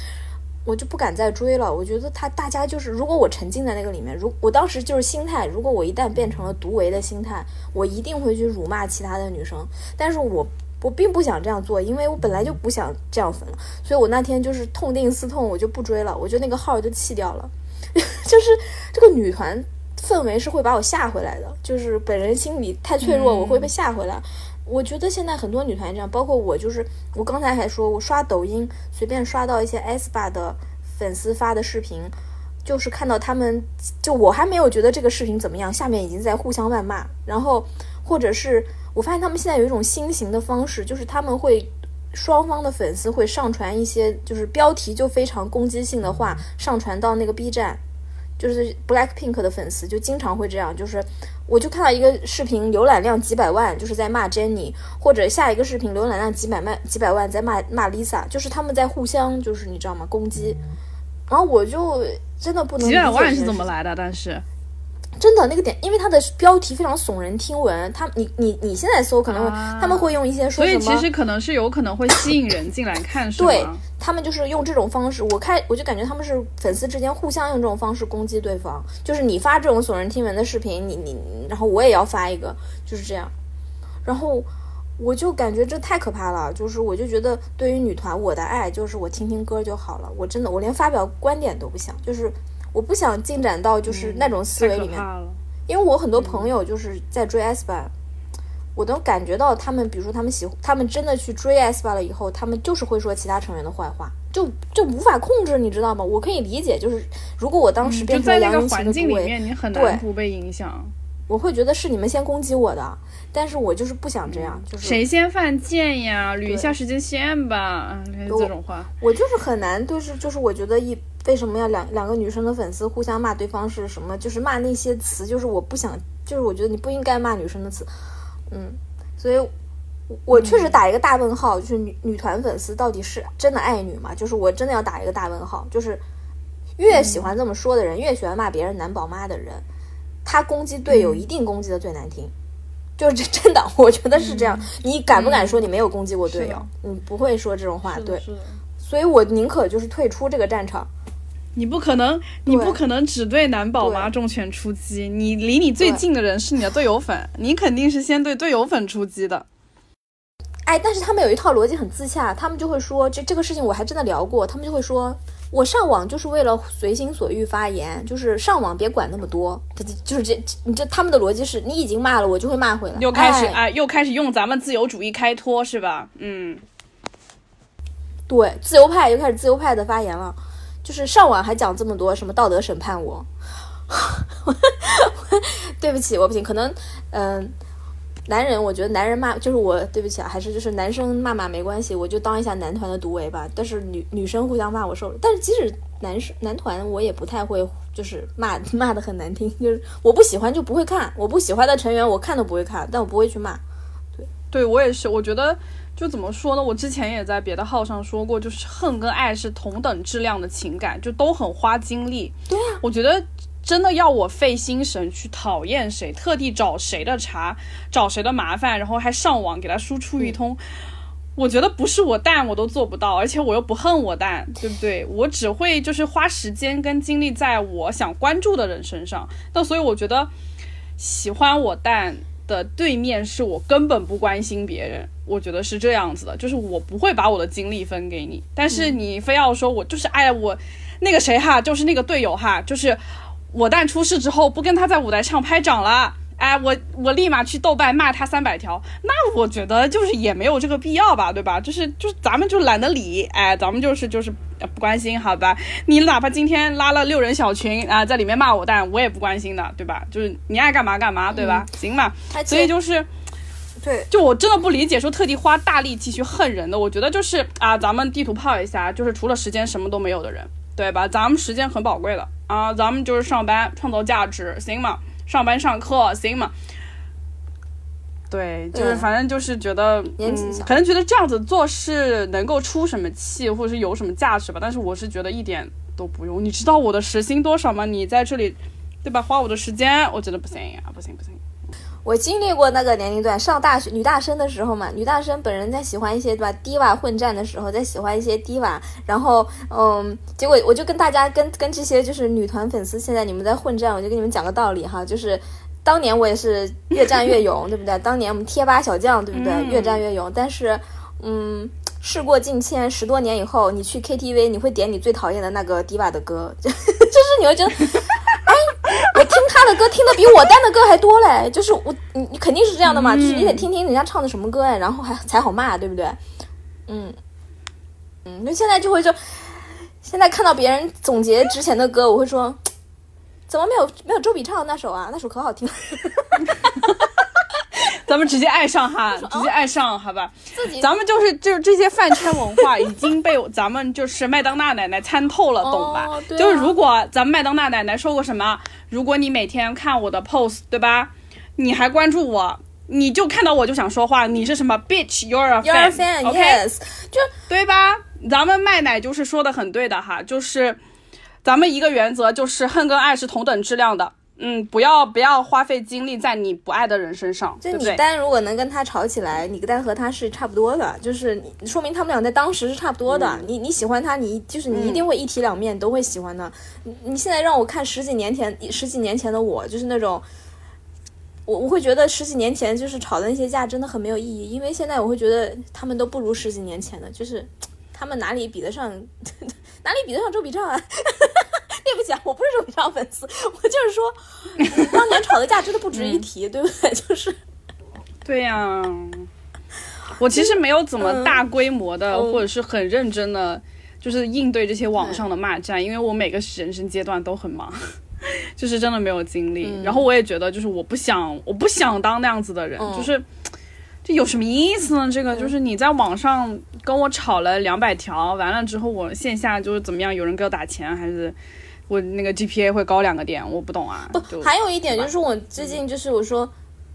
我就不敢再追了。我觉得他大家就是，如果我沉浸在那个里面，如我当时就是心态，如果我一旦变成了独唯的心态，我一定会去辱骂其他的女生。但是我我并不想这样做，因为我本来就不想这样粉了。所以我那天就是痛定思痛，我就不追了，我就那个号就弃掉了。就是这个女团氛围是会把我吓回来的，就是本人心里太脆弱，我会被吓回来。我觉得现在很多女团这样，包括我，就是我刚才还说，我刷抖音随便刷到一些 S 吧的粉丝发的视频，就是看到他们，就我还没有觉得这个视频怎么样，下面已经在互相谩骂，然后或者是我发现他们现在有一种新型的方式，就是他们会双方的粉丝会上传一些就是标题就非常攻击性的话，上传到那个 B 站。就是 Black Pink 的粉丝就经常会这样，就是我就看到一个视频浏览量几百万，就是在骂 Jennie，或者下一个视频浏览量几百万几百万在骂骂 Lisa，就是他们在互相就是你知道吗攻击，然后我就真的不能几百万是怎么来的，但是。真的那个点，因为它的标题非常耸人听闻，他你你你现在搜可能会他们会用一些说什么，所以其实可能是有可能会吸引人进来看，是对他们就是用这种方式，我开我就感觉他们是粉丝之间互相用这种方式攻击对方，就是你发这种耸人听闻的视频，你你然后我也要发一个，就是这样，然后我就感觉这太可怕了，就是我就觉得对于女团我的爱就是我听听歌就好了，我真的我连发表观点都不想，就是。我不想进展到就是那种思维里面，因为我很多朋友就是在追 S 吧，我都感觉到他们，比如说他们喜，他们真的去追 S 吧了以后，他们就是会说其他成员的坏话，就就无法控制，你知道吗？我可以理解，就是如果我当时变成杨云晴的里面，你很难不被影响。我会觉得是你们先攻击我的，但是我就是不想这样，就是谁先犯贱呀？捋一下时间线吧，这种话，我就是很难，就是就是我觉得一。为什么要两两个女生的粉丝互相骂对方是什么？就是骂那些词，就是我不想，就是我觉得你不应该骂女生的词，嗯，所以，我确实打一个大问号，就是女女团粉丝到底是真的爱女吗？就是我真的要打一个大问号，就是越喜欢这么说的人，越喜欢骂别人男宝妈的人，他攻击队友一定攻击的最难听，就是真的，我觉得是这样。你敢不敢说你没有攻击过队友？你不会说这种话，对，所以我宁可就是退出这个战场。你不可能，你不可能只对男宝妈重拳出击。你离你最近的人是你的队友粉，你肯定是先对队友粉出击的。哎，但是他们有一套逻辑很自洽，他们就会说，这这个事情我还真的聊过，他们就会说，我上网就是为了随心所欲发言，就是上网别管那么多。他就是这，你这他们的逻辑是你已经骂了，我就会骂回来。又开始哎，又开始用咱们自由主义开脱是吧？嗯，对，自由派又开始自由派的发言了。就是上网还讲这么多什么道德审判我，对不起，我不行，可能嗯。男人，我觉得男人骂就是我，对不起啊，还是就是男生骂骂没关系，我就当一下男团的独唯吧。但是女女生互相骂我受。但是即使男生男团，我也不太会就是骂 骂的很难听，就是我不喜欢就不会看，我不喜欢的成员我看都不会看，但我不会去骂。对，对我也是，我觉得就怎么说呢？我之前也在别的号上说过，就是恨跟爱是同等质量的情感，就都很花精力。对啊，我觉得。真的要我费心神去讨厌谁，特地找谁的茬，找谁的麻烦，然后还上网给他输出一通，我觉得不是我淡我都做不到，而且我又不恨我淡，对不对？我只会就是花时间跟精力在我想关注的人身上。那所以我觉得喜欢我淡的对面是我根本不关心别人，我觉得是这样子的，就是我不会把我的精力分给你，但是你非要说我就是爱我那个谁哈，就是那个队友哈，就是。我蛋出事之后不跟他在舞台上拍掌了，哎，我我立马去豆瓣骂他三百条，那我觉得就是也没有这个必要吧，对吧？就是就是咱们就懒得理，哎，咱们就是就是不关心，好吧？你哪怕今天拉了六人小群啊，在里面骂我蛋，我也不关心的，对吧？就是你爱干嘛干嘛，对吧？行嘛，所以就是，对，就我真的不理解说特地花大力气去恨人的，我觉得就是啊，咱们地图炮一下，就是除了时间什么都没有的人。对吧？咱们时间很宝贵的啊，咱们就是上班创造价值，行吗？上班上课，行吗？对，就是反正就是觉得，嗯，可能觉得这样子做事能够出什么气，或者是有什么价值吧。但是我是觉得一点都不用。你知道我的时薪多少吗？你在这里，对吧？花我的时间，我觉得不行啊，不行不行。我经历过那个年龄段，上大学女大生的时候嘛，女大生本人在喜欢一些对吧，低瓦混战的时候，在喜欢一些低瓦，然后嗯，结果我就跟大家跟跟这些就是女团粉丝，现在你们在混战，我就跟你们讲个道理哈，就是当年我也是越战越勇，对不对？当年我们贴吧小将，对不对？越战越勇，但是嗯，事过境迁，十多年以后，你去 KTV，你会点你最讨厌的那个低瓦的歌，就 就是你会觉得。我听他的歌听的比我单的歌还多嘞，就是我你你肯定是这样的嘛，就是你得听听人家唱的什么歌哎，然后还才好骂，对不对？嗯嗯，那现在就会就现在看到别人总结之前的歌，我会说，怎么没有没有周笔畅的那首啊？那首可好听了。咱们直接爱上哈，直接爱上好吧？咱们就是就是这些饭圈文化已经被咱们就是麦当娜奶奶参透了，懂吧？就是如果咱们麦当娜奶奶说过什么，如果你每天看我的 pose，对吧？你还关注我，你就看到我就想说话，你是什么 bitch？You're a fan？OK？就对吧？咱们麦奶就是说的很对的哈，就是咱们一个原则就是恨跟爱是同等质量的。嗯，不要不要花费精力在你不爱的人身上，就你单如果能跟他吵起来，你单和他是差不多的，就是说明他们俩在当时是差不多的。你你喜欢他，你就是你一定会一体两面都会喜欢的。你你现在让我看十几年前十几年前的我，就是那种，我我会觉得十几年前就是吵的那些架真的很没有意义，因为现在我会觉得他们都不如十几年前的，就是他们哪里比得上 哪里比得上周笔畅啊？对不起啊，我不是周笔畅粉丝，我就是说，当年吵的架真的不值一提，对不对？就是，对呀，我其实没有怎么大规模的或者是很认真的，就是应对这些网上的骂战，因为我每个人生阶段都很忙，就是真的没有精力。然后我也觉得，就是我不想，我不想当那样子的人，就是这有什么意思呢？这个就是你在网上跟我吵了两百条，完了之后我线下就是怎么样？有人给我打钱还是？我那个 GPA 会高两个点，我不懂啊。不，还有一点就是我最近就是我说，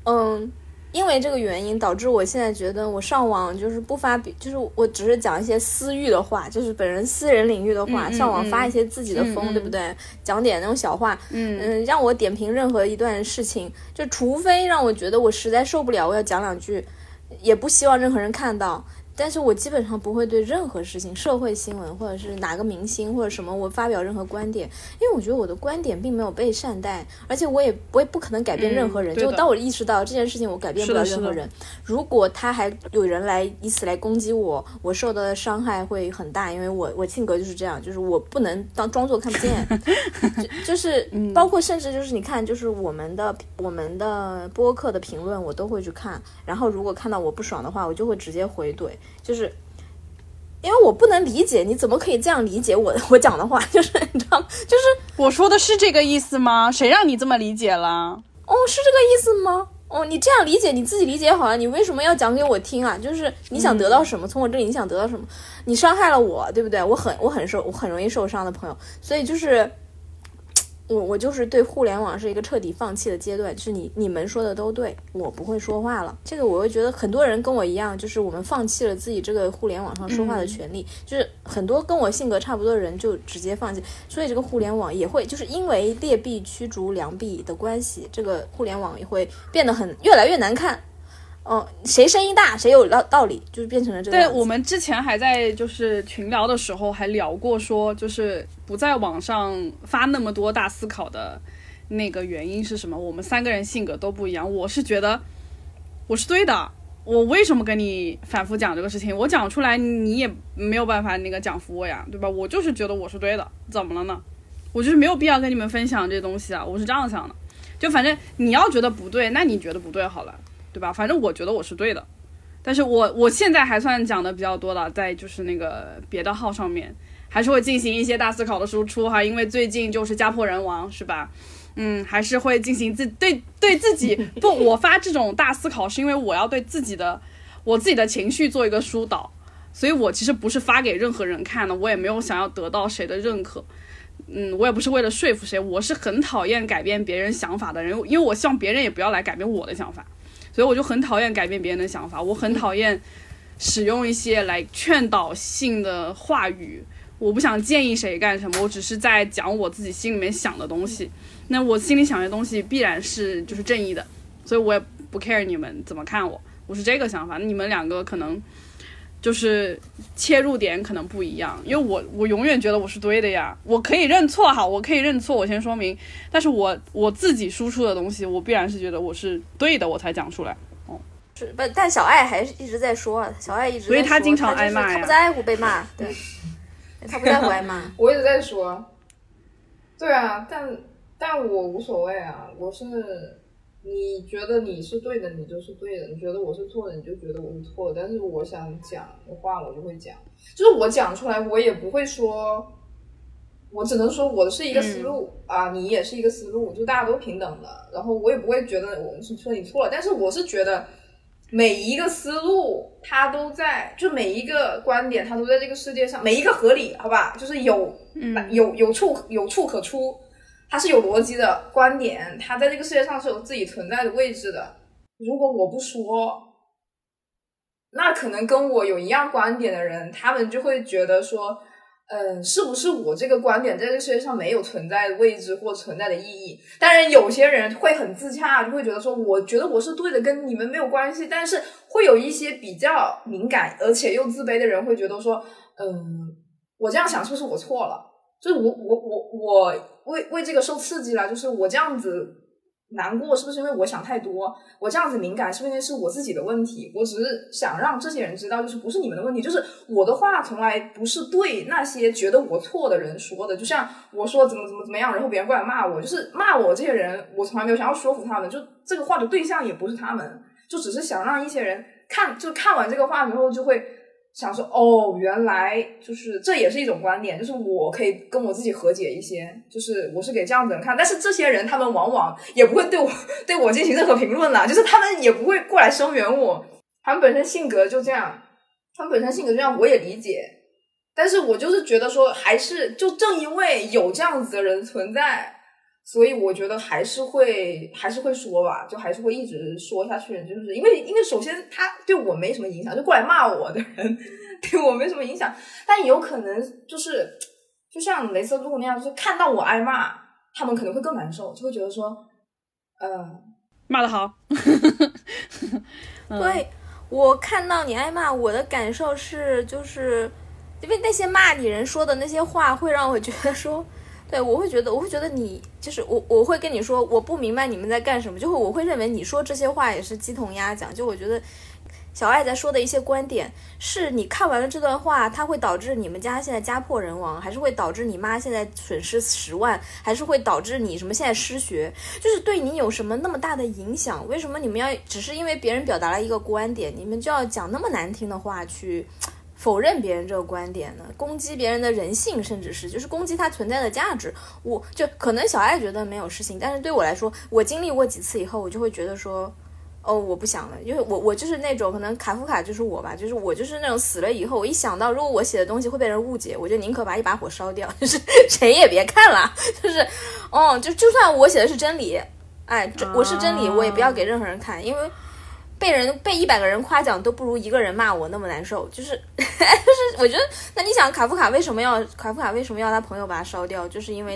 嗯，因为这个原因导致我现在觉得我上网就是不发，就是我只是讲一些私域的话，就是本人私人领域的话，上网发一些自己的疯，对不对？讲点那种小话，嗯嗯，让我点评任何一段事情，就除非让我觉得我实在受不了，我要讲两句，也不希望任何人看到。但是我基本上不会对任何事情、社会新闻或者是哪个明星或者什么，我发表任何观点，因为我觉得我的观点并没有被善待，而且我也我也不可能改变任何人。就当我意识到这件事情我改变不了任何人，如果他还有人来以此来攻击我，我受到的伤害会很大，因为我我性格就是这样，就是我不能当装作看不见，就 是包括甚至就是你看，就是我们的我们的播客的评论我都会去看，然后如果看到我不爽的话，我就会直接回怼。就是，因为我不能理解你怎么可以这样理解我 我讲的话，就是你知道吗？就是我说的是这个意思吗？谁让你这么理解了？哦，是这个意思吗？哦，你这样理解，你自己理解好了。你为什么要讲给我听啊？就是你想得到什么？从我这里你想得到什么？你伤害了我，对不对？我很我很受我很容易受伤的朋友，所以就是。我我就是对互联网是一个彻底放弃的阶段，就是你你们说的都对，我不会说话了。这个我会觉得很多人跟我一样，就是我们放弃了自己这个互联网上说话的权利，就是很多跟我性格差不多的人就直接放弃。所以这个互联网也会就是因为劣币驱逐良币的关系，这个互联网也会变得很越来越难看。哦，谁声音大谁有道道理，就是变成了这个。对我们之前还在就是群聊的时候还聊过，说就是不在网上发那么多大思考的那个原因是什么？我们三个人性格都不一样。我是觉得我是对的，我为什么跟你反复讲这个事情？我讲出来你也没有办法那个讲服我呀，对吧？我就是觉得我是对的，怎么了呢？我就是没有必要跟你们分享这东西啊，我是这样想的。就反正你要觉得不对，那你觉得不对好了。对吧？反正我觉得我是对的，但是我我现在还算讲的比较多了，在就是那个别的号上面，还是会进行一些大思考的输出哈，因为最近就是家破人亡，是吧？嗯，还是会进行自对对自己不，我发这种大思考是因为我要对自己的我自己的情绪做一个疏导，所以我其实不是发给任何人看的，我也没有想要得到谁的认可，嗯，我也不是为了说服谁，我是很讨厌改变别人想法的人，因为我希望别人也不要来改变我的想法。所以我就很讨厌改变别人的想法，我很讨厌使用一些来劝导性的话语。我不想建议谁干什么，我只是在讲我自己心里面想的东西。那我心里想的东西必然是就是正义的，所以我也不 care 你们怎么看我，我是这个想法。你们两个可能。就是切入点可能不一样，因为我我永远觉得我是对的呀，我可以认错哈，我可以认错，我先说明，但是我我自己输出的东西，我必然是觉得我是对的，我才讲出来。哦，是不？但小爱还是一直在说，小爱一直，所以他经常挨骂呀，他不在乎被骂，对，他不在乎挨骂。我一直在说，对啊，但但我无所谓啊，我是。你觉得你是对的，你就是对的；你觉得我是错的，你就觉得我是错的。但是我想讲的话，我就会讲，就是我讲出来，我也不会说，我只能说我的是一个思路啊，你也是一个思路，就大家都平等的。然后我也不会觉得我是说你错了，但是我是觉得每一个思路它都在，就每一个观点它都在这个世界上，每一个合理，好吧，就是有有有处有处可出。他是有逻辑的观点，他在这个世界上是有自己存在的位置的。如果我不说，那可能跟我有一样观点的人，他们就会觉得说，嗯，是不是我这个观点在这个世界上没有存在的位置或存在的意义？当然，有些人会很自洽，就会觉得说，我觉得我是对的，跟你们没有关系。但是，会有一些比较敏感而且又自卑的人，会觉得说，嗯，我这样想是不是我错了？就是我我我我。为为这个受刺激了，就是我这样子难过，是不是因为我想太多？我这样子敏感，是不是因为是我自己的问题？我只是想让这些人知道，就是不是你们的问题，就是我的话从来不是对那些觉得我错的人说的。就像我说怎么怎么怎么样，然后别人过来骂我，就是骂我这些人，我从来没有想要说服他们。就这个话的对象也不是他们，就只是想让一些人看，就看完这个话之后就会。想说哦，原来就是这也是一种观点，就是我可以跟我自己和解一些，就是我是给这样子人看，但是这些人他们往往也不会对我 对我进行任何评论了，就是他们也不会过来声援我，他们本身性格就这样，他们本身性格这样我也理解，但是我就是觉得说，还是就正因为有这样子的人存在。所以我觉得还是会还是会说吧，就还是会一直说下去。就是因为因为首先他对我没什么影响，就过来骂我的人 对我没什么影响。但有可能就是就像雷瑟路那样，就是看到我挨骂，他们可能会更难受，就会觉得说，嗯，骂的好。对，我看到你挨骂，我的感受是，就是因为那些骂你人说的那些话，会让我觉得说。对，我会觉得，我会觉得你就是我，我会跟你说，我不明白你们在干什么，就会我会认为你说这些话也是鸡同鸭讲。就我觉得小爱在说的一些观点，是你看完了这段话，它会导致你们家现在家破人亡，还是会导致你妈现在损失十万，还是会导致你什么现在失学，就是对你有什么那么大的影响？为什么你们要只是因为别人表达了一个观点，你们就要讲那么难听的话去？否认别人这个观点呢？攻击别人的人性，甚至是就是攻击它存在的价值。我就可能小爱觉得没有事情，但是对我来说，我经历过几次以后，我就会觉得说，哦，我不想了，因为我我就是那种可能卡夫卡就是我吧，就是我就是那种死了以后，我一想到如果我写的东西会被人误解，我就宁可把一把火烧掉，就是谁也别看了，就是哦，就就算我写的是真理，哎，这我是真理，我也不要给任何人看，因为。被人被一百个人夸奖都不如一个人骂我那么难受，就是 就是我觉得，那你想卡夫卡为什么要卡夫卡为什么要他朋友把他烧掉？就是因为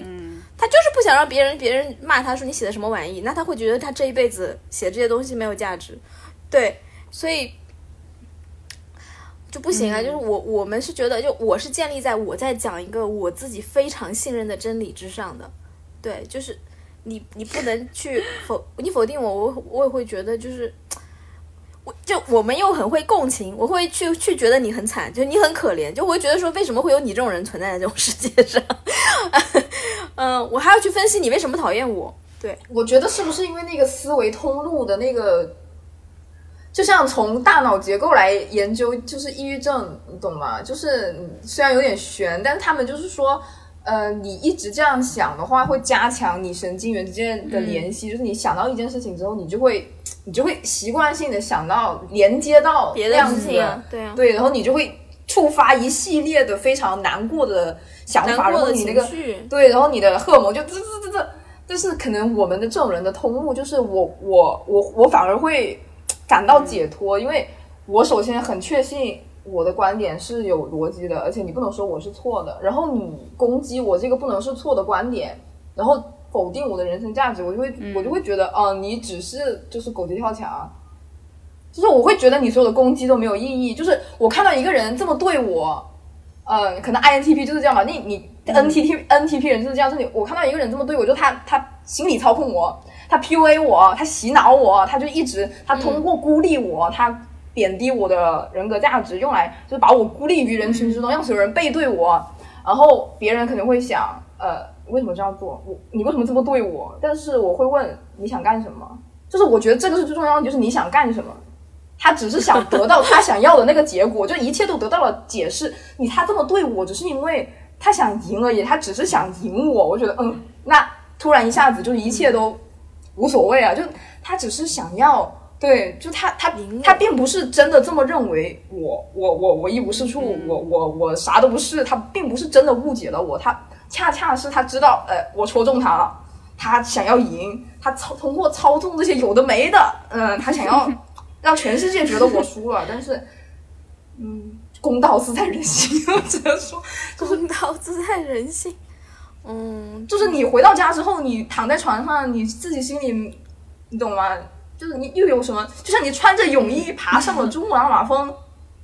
他就是不想让别人别人骂他说你写的什么玩意，那他会觉得他这一辈子写这些东西没有价值，对，所以就不行啊。就是我我们是觉得，就我是建立在我在讲一个我自己非常信任的真理之上的，对，就是你你不能去否你否定我，我我也会觉得就是。我就我们又很会共情，我会去去觉得你很惨，就你很可怜，就我会觉得说为什么会有你这种人存在在这种世界上？嗯，我还要去分析你为什么讨厌我。对，我觉得是不是因为那个思维通路的那个，就像从大脑结构来研究，就是抑郁症，你懂吗？就是虽然有点悬，但是他们就是说。呃，你一直这样想的话，会加强你神经元之间的联系。就是你想到一件事情之后，你就会，你就会习惯性的想到连接到别的事情，对啊，对，然后你就会触发一系列的非常难过的想法，然后你那个对，然后你的荷尔蒙就滋滋滋滋。但是可能我们的这种人的通路就是我我我我反而会感到解脱，因为我首先很确信。我的观点是有逻辑的，而且你不能说我是错的。然后你攻击我这个不能是错的观点，然后否定我的人生价值，我就会我就会觉得，啊，你只是就是狗急跳墙，就是我会觉得你所有的攻击都没有意义。就是我看到一个人这么对我，呃，可能 INTP 就是这样吧。你你 NTT NTP 人就是这样，是你我看到一个人这么对我，就他他心理操控我，他 PUA 我，他洗脑我，他就一直他通过孤立我，他。贬低我的人格价值，用来就是把我孤立于人群之中，让所有人背对我。然后别人可能会想，呃，为什么这样做？我你为什么这么对我？但是我会问你想干什么？就是我觉得这个是最重要的，就是你想干什么？他只是想得到他想要的那个结果，就一切都得到了解释。你他这么对我，只是因为他想赢而已，他只是想赢我。我觉得，嗯，那突然一下子就一切都无所谓啊，就他只是想要。对，就他他他并不是真的这么认为，我我我我一无是处，我我我啥都不是，他并不是真的误解了我，他恰恰是他知道，呃，我戳中他了，他想要赢，他操通过操纵这些有的没的，嗯，他想要 让全世界觉得我输了，但是，嗯，公道自在人心，我只能说公道自在人心，嗯，就是你回到家之后，你躺在床上，你自己心里，你懂吗？就是你又有什么？就像你穿着泳衣爬上了珠穆朗玛峰，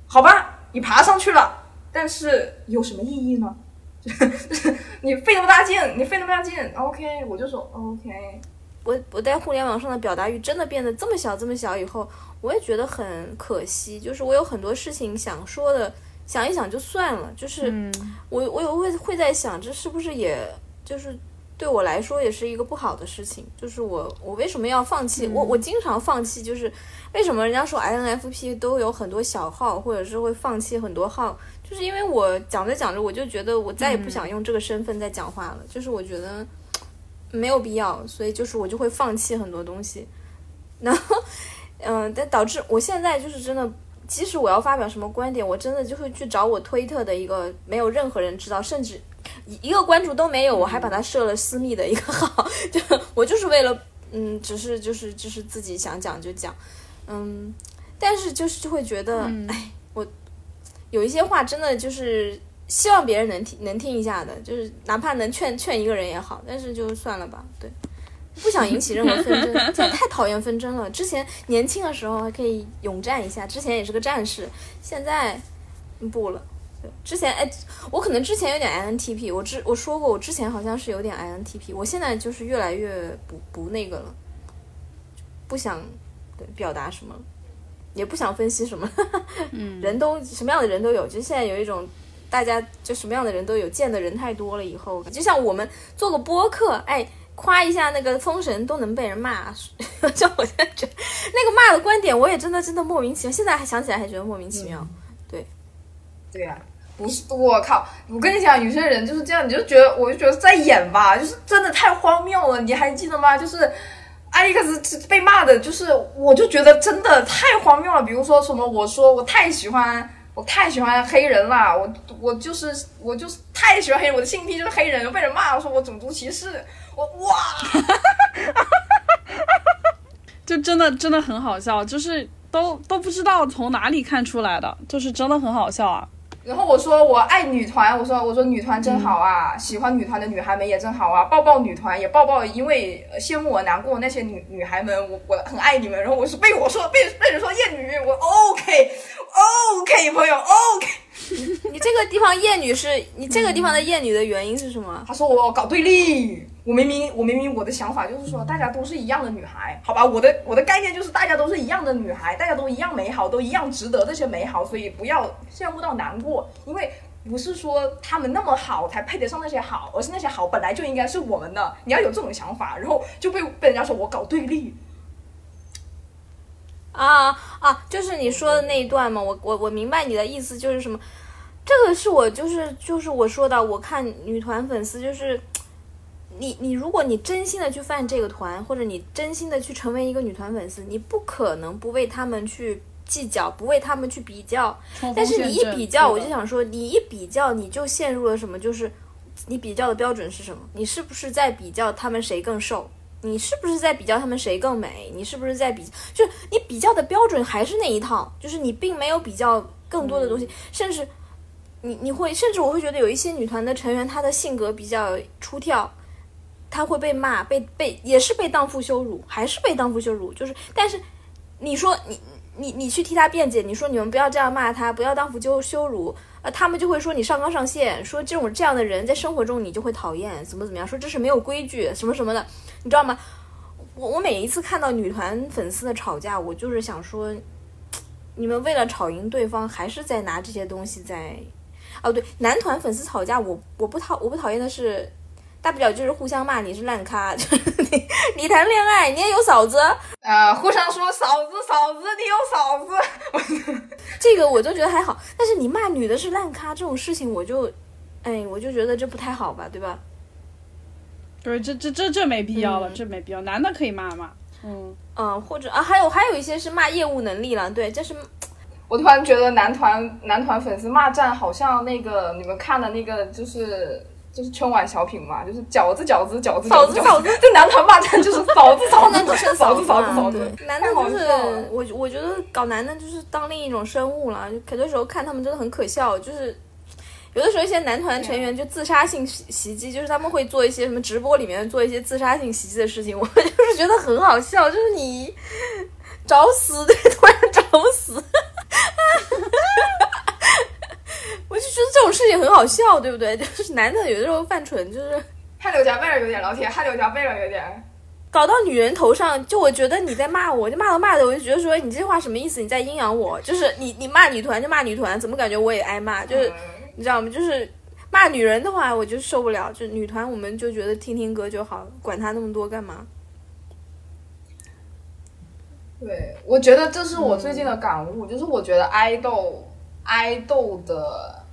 好吧，你爬上去了，但是有什么意义呢？你费那么大劲，你费那么大劲，OK，我就说 OK。我我在互联网上的表达欲真的变得这么小这么小以后，我也觉得很可惜。就是我有很多事情想说的，想一想就算了。就是我我有会会在想，这是不是也就是。对我来说也是一个不好的事情，就是我我为什么要放弃？我我经常放弃，就是为什么人家说 INFP 都有很多小号，或者是会放弃很多号，就是因为我讲着讲着我就觉得我再也不想用这个身份再讲话了，就是我觉得没有必要，所以就是我就会放弃很多东西，然后嗯，但导致我现在就是真的，即使我要发表什么观点，我真的就会去找我推特的一个没有任何人知道，甚至。一个关注都没有，我还把它设了私密的一个号，就我就是为了，嗯，只是就是就是自己想讲就讲，嗯，但是就是就会觉得，哎，我有一些话真的就是希望别人能听能听一下的，就是哪怕能劝劝一个人也好，但是就算了吧，对，不想引起任何纷争，现在太讨厌纷争了。之前年轻的时候还可以勇战一下，之前也是个战士，现在不了。之前哎，我可能之前有点 INTP，我之我说过，我之前好像是有点 INTP，我现在就是越来越不不那个了，不想对表达什么，也不想分析什么，嗯，人都什么样的人都有，就现在有一种大家就什么样的人都有，见的人太多了以后，就像我们做个播客，哎，夸一下那个封神都能被人骂，就我现在觉得那个骂的观点，我也真的真的莫名其妙，现在还想起来还觉得莫名其妙。对呀、不是我靠！我跟你讲，有些人就是这样，你就觉得我就觉得在演吧，就是真的太荒谬了。你还记得吗？就是艾利克斯被骂的，就是我就觉得真的太荒谬了。比如说什么，我说我太喜欢。我太喜欢黑人了，我我就是我就是太喜欢黑人，我的性癖就是黑人，被人骂说我种族歧视，我哇，就真的真的很好笑，就是都都不知道从哪里看出来的，就是真的很好笑啊。然后我说我爱女团，我说我说女团真好啊，喜欢女团的女孩们也真好啊，抱抱女团，也抱抱因为羡慕我难过那些女女孩们，我我很爱你们。然后我是被我说被被人说厌女，我 OK OK 朋友 OK。你这个地方厌女是你这个地方的厌女的原因是什么？他说我搞对立，我明明我明明我的想法就是说大家都是一样的女孩，好吧，我的我的概念就是大家都是一样的女孩，大家都一样美好，都一样值得这些美好，所以不要羡慕到难过，因为不是说他们那么好才配得上那些好，而是那些好本来就应该是我们的，你要有这种想法，然后就被被人家说我搞对立，啊啊，就是你说的那一段嘛，我我我明白你的意思，就是什么？这个是我就是就是我说的，我看女团粉丝就是，你你如果你真心的去犯这个团，或者你真心的去成为一个女团粉丝，你不可能不为他们去计较，不为他们去比较。但是你一比较，我就想说，你一比较，你就陷入了什么？就是你比较的标准是什么？你是不是在比较他们谁更瘦？你是不是在比较他们谁更美？你是不是在比？就是你比较的标准还是那一套，就是你并没有比较更多的东西，甚至你你会，甚至我会觉得有一些女团的成员，她的性格比较出挑，他会被骂，被被也是被荡妇羞辱，还是被荡妇羞辱，就是但是你说你你你去替他辩解，你说你们不要这样骂他，不要荡妇羞羞辱。呃，他们就会说你上纲上线，说这种这样的人在生活中你就会讨厌，怎么怎么样，说这是没有规矩，什么什么的，你知道吗？我我每一次看到女团粉丝的吵架，我就是想说，你们为了吵赢对方，还是在拿这些东西在，哦对，男团粉丝吵架，我我不讨我不讨厌的是，大不了就是互相骂你是烂咖，就是你你谈恋爱你也有嫂子，呃，互相说嫂子嫂子，你有嫂子，这个我就觉得还好，但是你骂女的是烂咖这种事情，我就，哎，我就觉得这不太好吧，对吧？对，这这这这没必要了，嗯这没必要，男的可以骂骂，嗯，嗯，或者啊，还有还有一些是骂业务能力了，对，这是我突然觉得男团男团粉丝骂战好像那个你们看的那个就是。就是春晚小品嘛，就是饺子饺子饺子饺子饺嫂子。就男团骂战就是嫂子嫂子嫂子嫂子嫂子，男的就是我我觉得搞男的就是当另一种生物了，就很多时候看他们真的很可笑，就是。有的时候一些男团成员就自杀性袭袭击，就是他们会做一些什么直播里面做一些自杀性袭击的事情，我就是觉得很好笑，就是你找死，对，突然找死，我就觉得这种事情很好笑，对不对？就是男的有的时候犯蠢，就是汗流浃背了，有点老铁，汗流浃背了，有点。搞到女人头上，就我觉得你在骂我，就骂着骂着，我就觉得说你这句话什么意思？你在阴阳我，就是你你骂女团就骂女团，怎么感觉我也挨骂？就是你知道吗？就是骂女人的话，我就受不了。就女团，我们就觉得听听歌就好，管他那么多干嘛？对，我觉得这是我最近的感悟，就是我觉得爱豆爱豆的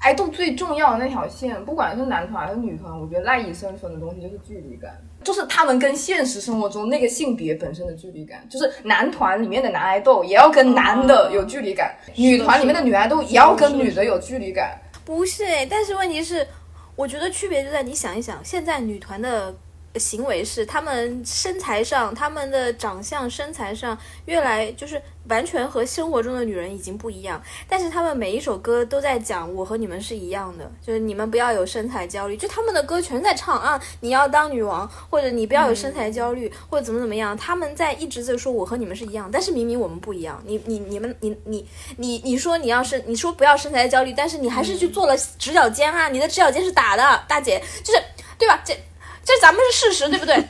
爱豆最重要的那条线，不管是男团还是女团，我觉得赖以生存的东西就是距离感，就是他们跟现实生活中那个性别本身的距离感，就是男团里面的男爱豆也要跟男的有距离感，女团里面的女爱豆也要跟女的有距离感。不是诶，但是问题是，我觉得区别就在你想一想，现在女团的行为是，他们身材上、他们的长相、身材上越来就是完全和生活中的女人已经不一样，但是他们每一首歌都在讲我和你们是一样的，就是你们不要有身材焦虑，就他们的歌全在唱啊，你要当女王，或者你不要有身材焦虑，或者怎么怎么样，他们在一直在说我和你们是一样，但是明明我们不一样，你你你们你你你你说你要身，你说不要身材焦虑，但是你还是去做了直角肩啊，你的直角肩是打的，大姐，就是对吧？这这咱们是事实，对不对？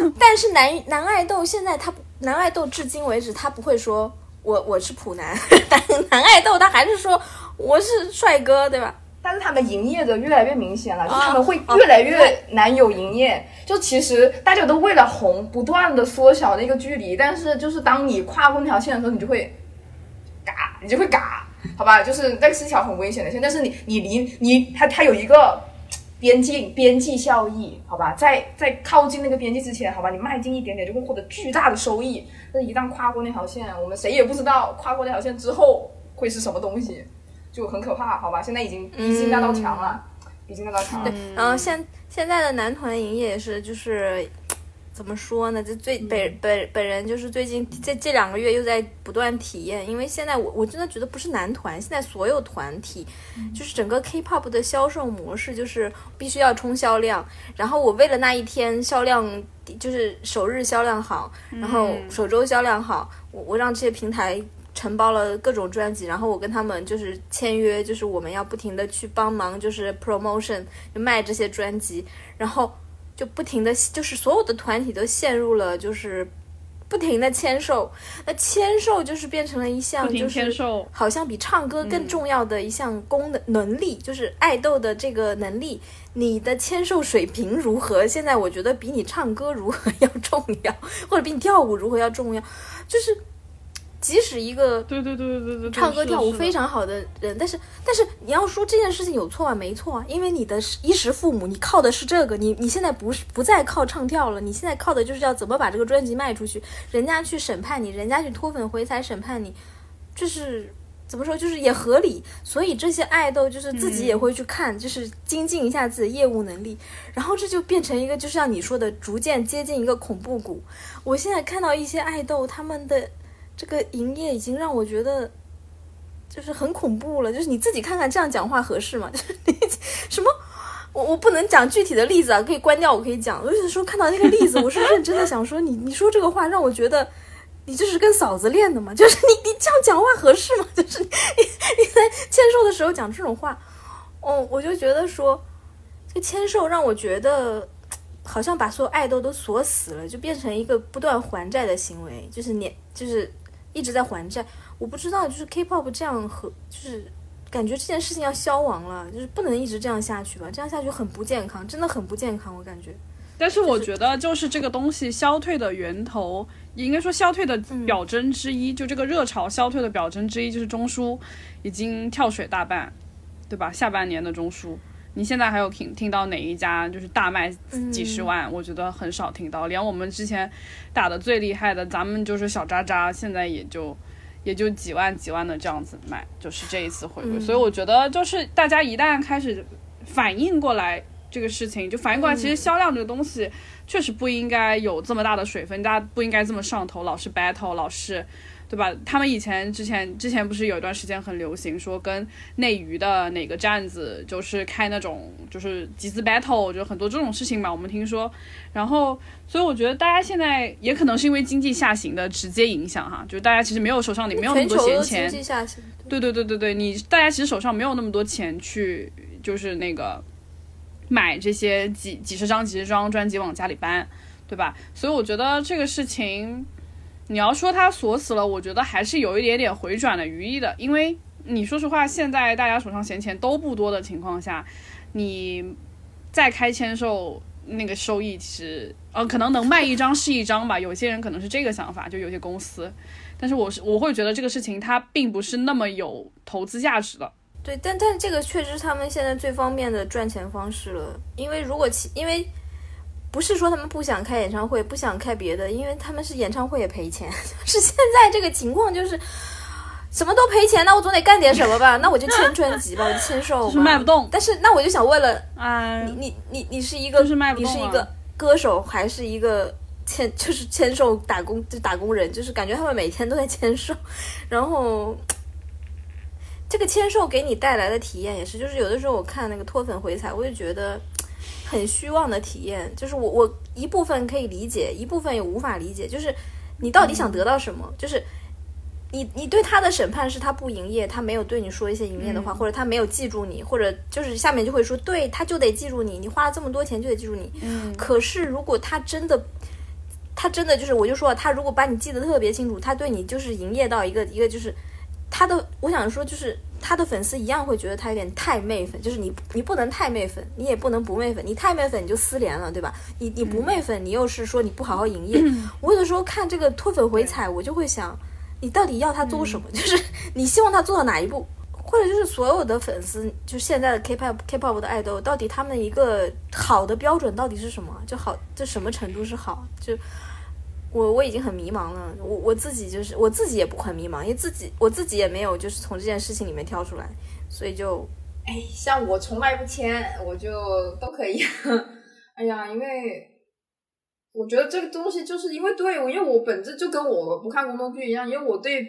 但是男男爱豆现在他不男爱豆至今为止他不会说我我是普男，男男爱豆他还是说我是帅哥，对吧？但是他们营业的越来越明显了，就他们会啊越来越难有营业。就其实大家都为了红，不断的缩小那个距离，但是就是当你跨过那条线的时候，你就会嘎你就会嘎，好吧？就是那是一条很危险的线，但是你你离你他他有一个边境边际效益，好吧？在在靠近那个边际之前，好吧，你迈进一点点就会获得巨大的收益。但一旦跨过那条线，我们谁也不知道跨过那条线之后会是什么东西，就很可怕，好吧？现在已经逼近那道墙了，逼近那道墙了。然后现现在的男团营业也是就是。怎么说呢？这最本本本人就是最近这这两个月又在不断体验，因为现在我我真的觉得不是男团，现在所有团体，就是整个 K-pop 的销售模式就是必须要冲销量，然后我为了那一天销量就是首日销量好，然后首周销量好，我我让这些平台承包了各种专辑，然后我跟他们就是签约，就是我们要不停的去帮忙，就是 promotion 就卖这些专辑，然后。就不停的，就是所有的团体都陷入了，就是不停的签售。那签售就是变成了一项，就是好像比唱歌更重要的一项功能能力，就是爱豆的这个能力。你的签售水平如何？现在我觉得比你唱歌如何 要重要，或者比你跳舞如何要重要，就是。即使一个对对对对对唱歌跳舞非常好的人，但是但是你要说这件事情有错啊？没错啊，因为你的衣食父母，你靠的是这个，你你现在不是不再靠唱跳了，你现在靠的就是要怎么把这个专辑卖出去，人家去审判你，人家去脱粉回踩审判你，就是怎么说，就是也合理。所以这些爱豆就是自己也会去看，就是精进一下自己的业务能力，然后这就变成一个，就像你说的，逐渐接近一个恐怖谷。我现在看到一些爱豆他们的。这个营业已经让我觉得，就是很恐怖了。就是你自己看看，这样讲话合适吗？就是你什么，我我不能讲具体的例子啊，可以关掉。我可以讲，我就是说看到那个例子，我是认真的想说，你你说这个话让我觉得，你就是跟嫂子练的嘛？就是你你这样讲话合适吗？就是你你在签售的时候讲这种话，哦，我就觉得说，这签售让我觉得。好像把所有爱豆都锁死了，就变成一个不断还债的行为，就是年就是一直在还债。我不知道，就是 K-pop 这样和就是感觉这件事情要消亡了，就是不能一直这样下去吧？这样下去很不健康，真的很不健康，我感觉。但是我觉得，就是这个东西消退的源头，应该说消退的表征之一，就这个热潮消退的表征之一，就是中枢已经跳水大半，对吧？下半年的中枢。你现在还有听听到哪一家就是大卖几十万？我觉得很少听到，连我们之前打的最厉害的，咱们就是小渣渣，现在也就也就几万几万的这样子卖，就是这一次回归。所以我觉得，就是大家一旦开始反应过来这个事情，就反应过来，其实销量这个东西确实不应该有这么大的水分，大家不应该这么上头，老是 battle，老是。对吧？他们以前之前之前不是有一段时间很流行，说跟内娱的哪个站子就是开那种就是集资 battle，就很多这种事情嘛。我们听说，然后所以我觉得大家现在也可能是因为经济下行的直接影响哈，就是大家其实没有手上你没有那么多闲钱。对对对对对，你大家其实手上没有那么多钱去就是那个买这些几几十张几十张专辑往家里搬，对吧？所以我觉得这个事情。你要说它锁死了，我觉得还是有一点点回转的余地的，因为你说实话，现在大家手上闲钱都不多的情况下，你再开签售，那个收益其实呃可能能卖一张是一张吧，有些人可能是这个想法，就有些公司，但是我是我会觉得这个事情它并不是那么有投资价值的。对，但但这个确实是他们现在最方便的赚钱方式了，因为如果其因为。不是说他们不想开演唱会，不想开别的，因为他们是演唱会也赔钱。是现在这个情况，就是什么都赔钱，那我总得干点什么吧？那我就签专辑吧，我就签售。是卖不动。但是那我就想问了，啊，你你你你是一个，是卖不动。你是一个歌手还是一个签，就是签售打工就打工人，就是感觉他们每天都在签售，然后这个签售给你带来的体验也是，就是有的时候我看那个脱粉回踩，我就觉得。很虚妄的体验，就是我我一部分可以理解，一部分也无法理解。就是你到底想得到什么？就是你你对他的审判是他不营业，他没有对你说一些营业的话，或者他没有记住你，或者就是下面就会说，对他就得记住你，你花了这么多钱就得记住你。嗯。可是如果他真的，他真的就是，我就说他如果把你记得特别清楚，他对你就是营业到一个一个就是他的，我想说就是。他的粉丝一样会觉得他有点太媚粉，就是你你不能太媚粉，你也不能不媚粉，你太媚粉你就失联了，对吧？你你不媚粉，你又是说你不好好营业。我有的时候看这个脱粉回踩，我就会想，你到底要他做什么？就是你希望他做到哪一步？或者就是所有的粉丝，就现在的 K-pop K-pop 的爱豆，到底他们一个好的标准到底是什么？就好，就什么程度是好？就我我已经很迷茫了。我我自己就是我自己也不很迷茫，因为自己我自己也没有就是从这件事情里面跳出来，所以就哎，像我从来不签，我就都可以。哎呀，因为我觉得这个东西就是因为对我，因为我本质就跟我不看宫斗剧一样，因为我对，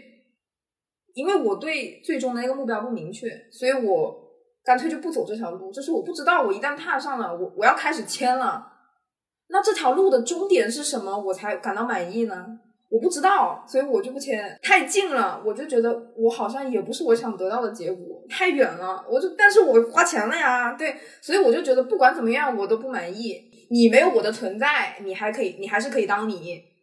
因为我对最终的那个目标不明确，所以我干脆就不走这条路。就是我不知道，我一旦踏上了，我我要开始签了，那这条路的终点是什么，我才感到满意呢？我不知道，所以我就不签。太近了，我就觉得我好像也不是我想得到的结果；太远了，我就但是我花钱了呀，对，所以我就觉得不管怎么样，我都不满意。你没有我的存在，你还可以，你还是可以当你；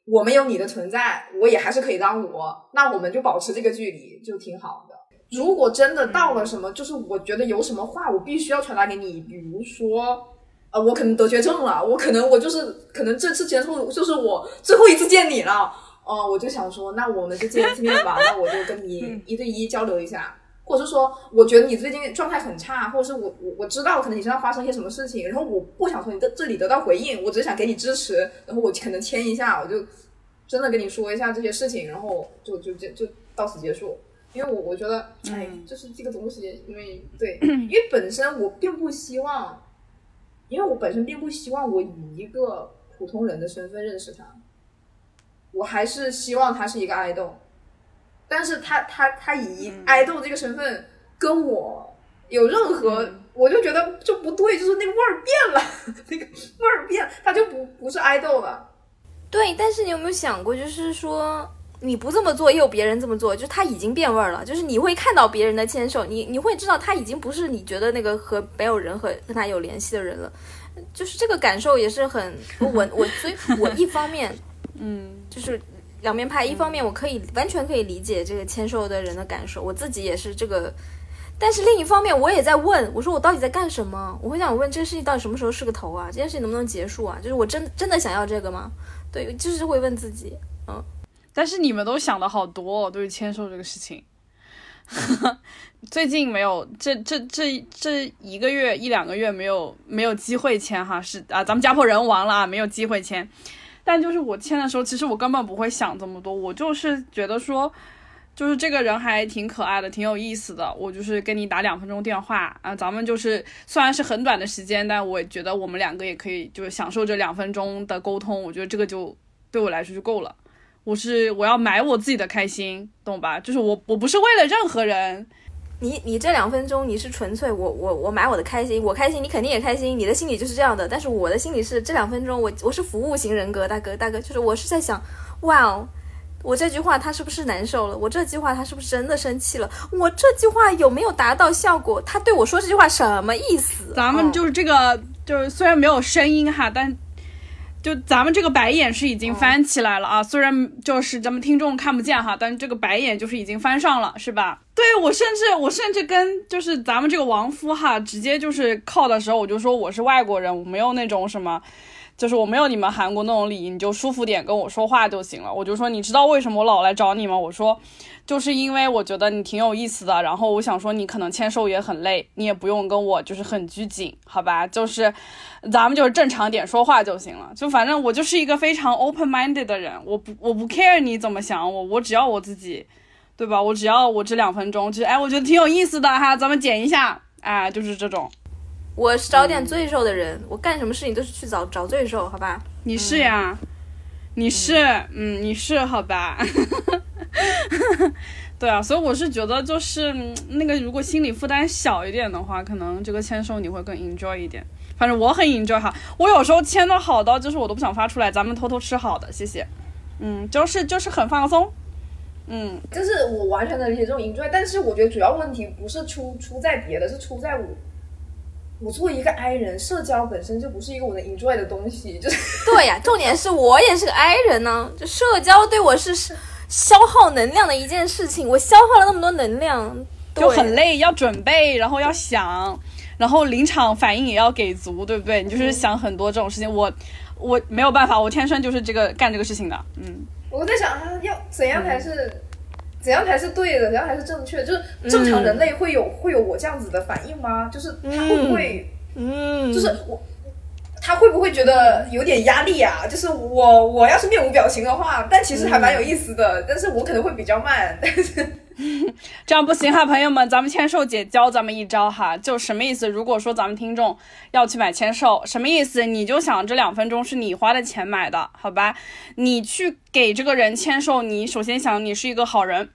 我没有你的存在，我也还是可以当我。那我们就保持这个距离，就挺好的。如果真的到了什么，就是我觉得有什么话我必须要传达给你，比如说，呃，我可能得绝症了，我可能我就是可能这次结束就是我最后一次见你了。哦，我就想说，那我们就见一次面吧。那我就跟你一对一交流一下，或者是说，我觉得你最近状态很差，或者是我我我知道可能你身上发生一些什么事情，然后我不想从你这这里得到回应，我只是想给你支持，然后我可能签一下，我就真的跟你说一下这些事情，然后就就就就到此结束。因为我我觉得，哎，就是这个东西，因为对，因为本身我并不希望，因为我本身并不希望我以一个普通人的身份认识他。我还是希望他是一个爱豆，但是他他他以爱豆这个身份跟我有任何，我就觉得就不对，就是那个味儿变了，那个味儿变，他就不不是爱豆了。对，但是你有没有想过，就是说你不这么做，也有别人这么做，就是他已经变味儿了，就是你会看到别人的牵手，你你会知道他已经不是你觉得那个和没有人和跟他有联系的人了，就是这个感受也是很我我所以，我一方面。嗯，就是两面派。一方面，我可以完全可以理解这个签售的人的感受，我自己也是这个。但是另一方面，我也在问，我说我到底在干什么？我会想问这个事情到底什么时候是个头啊？这件事情能不能结束啊？就是我真真的想要这个吗？对，就是会问自己。嗯，但是你们都想的好多，哦对于签售这个事情。最近没有，这这这这一个月一两个月没有没有机会签哈，是啊，咱们家破人亡了啊，没有机会签。但就是我签的时候，其实我根本不会想这么多，我就是觉得说，就是这个人还挺可爱的，挺有意思的。我就是跟你打两分钟电话啊，咱们就是虽然是很短的时间，但我觉得我们两个也可以就是享受这两分钟的沟通。我觉得这个就对我来说就够了。我是我要买我自己的开心，懂吧？就是我我不是为了任何人。你你这两分钟你是纯粹我我我买我的开心，我开心你肯定也开心，你的心里就是这样的。但是我的心里是这两分钟我我是服务型人格，大哥大哥，就是我是在想，哇哦，我这句话他是不是难受了？我这句话他是不是真的生气了？我这句话有没有达到效果？他对我说这句话什么意思？咱们就是这个，就是虽然没有声音哈，但。就咱们这个白眼是已经翻起来了啊，虽然就是咱们听众看不见哈，但是这个白眼就是已经翻上了，是吧？对我甚至我甚至跟就是咱们这个王夫哈，直接就是靠的时候，我就说我是外国人，我没有那种什么。就是我没有你们韩国那种礼仪，你就舒服点跟我说话就行了。我就说，你知道为什么我老来找你吗？我说，就是因为我觉得你挺有意思的。然后我想说，你可能签售也很累，你也不用跟我就是很拘谨，好吧？就是咱们就是正常点说话就行了。就反正我就是一个非常 open minded 的人，我不我不 care 你怎么想我，我只要我自己，对吧？我只要我这两分钟，就哎，我觉得挺有意思的哈，咱们剪一下，哎，就是这种。我是找点罪受的人，我干什么事情都是去找找罪受，好吧？你是呀，你是，嗯，你是，好吧？对啊，所以我是觉得，就是那个，如果心理负担小一点的话，可能这个签售你会更 enjoy 一点。反正我很 enjoy 哈，我有时候签的好到就是我都不想发出来，咱们偷偷吃好的，谢谢。嗯，就是就是很放松。嗯，就是我完全能理解这种 enjoy，但是我觉得主要问题不是出出在别的，是出在我。我作为一个 I 人，社交本身就不是一个我能 enjoy 的东西，就是 对呀。重点是我也是个 I 人呢，就社交对我是消耗能量的一件事情。我消耗了那么多能量，就很累，要准备，然后要想，然后临场反应也要给足，对不对？你就是想很多这种事情，我我没有办法，我天生就是这个干这个事情的。嗯，我在想要怎样才是怎样才是对的？怎样才是正确的？就是正常人类会有会有我这样子的反应吗？就是他会不会？嗯，就是我。他会不会觉得有点压力啊？就是我我要是面无表情的话，但其实还蛮有意思的，但是我可能会比较慢。但是 这样不行哈，朋友们，咱们签售姐教咱们一招哈，就什么意思？如果说咱们听众要去买签售，什么意思？你就想这两分钟是你花的钱买的，好吧？你去给这个人签售，你首先想你是一个好人，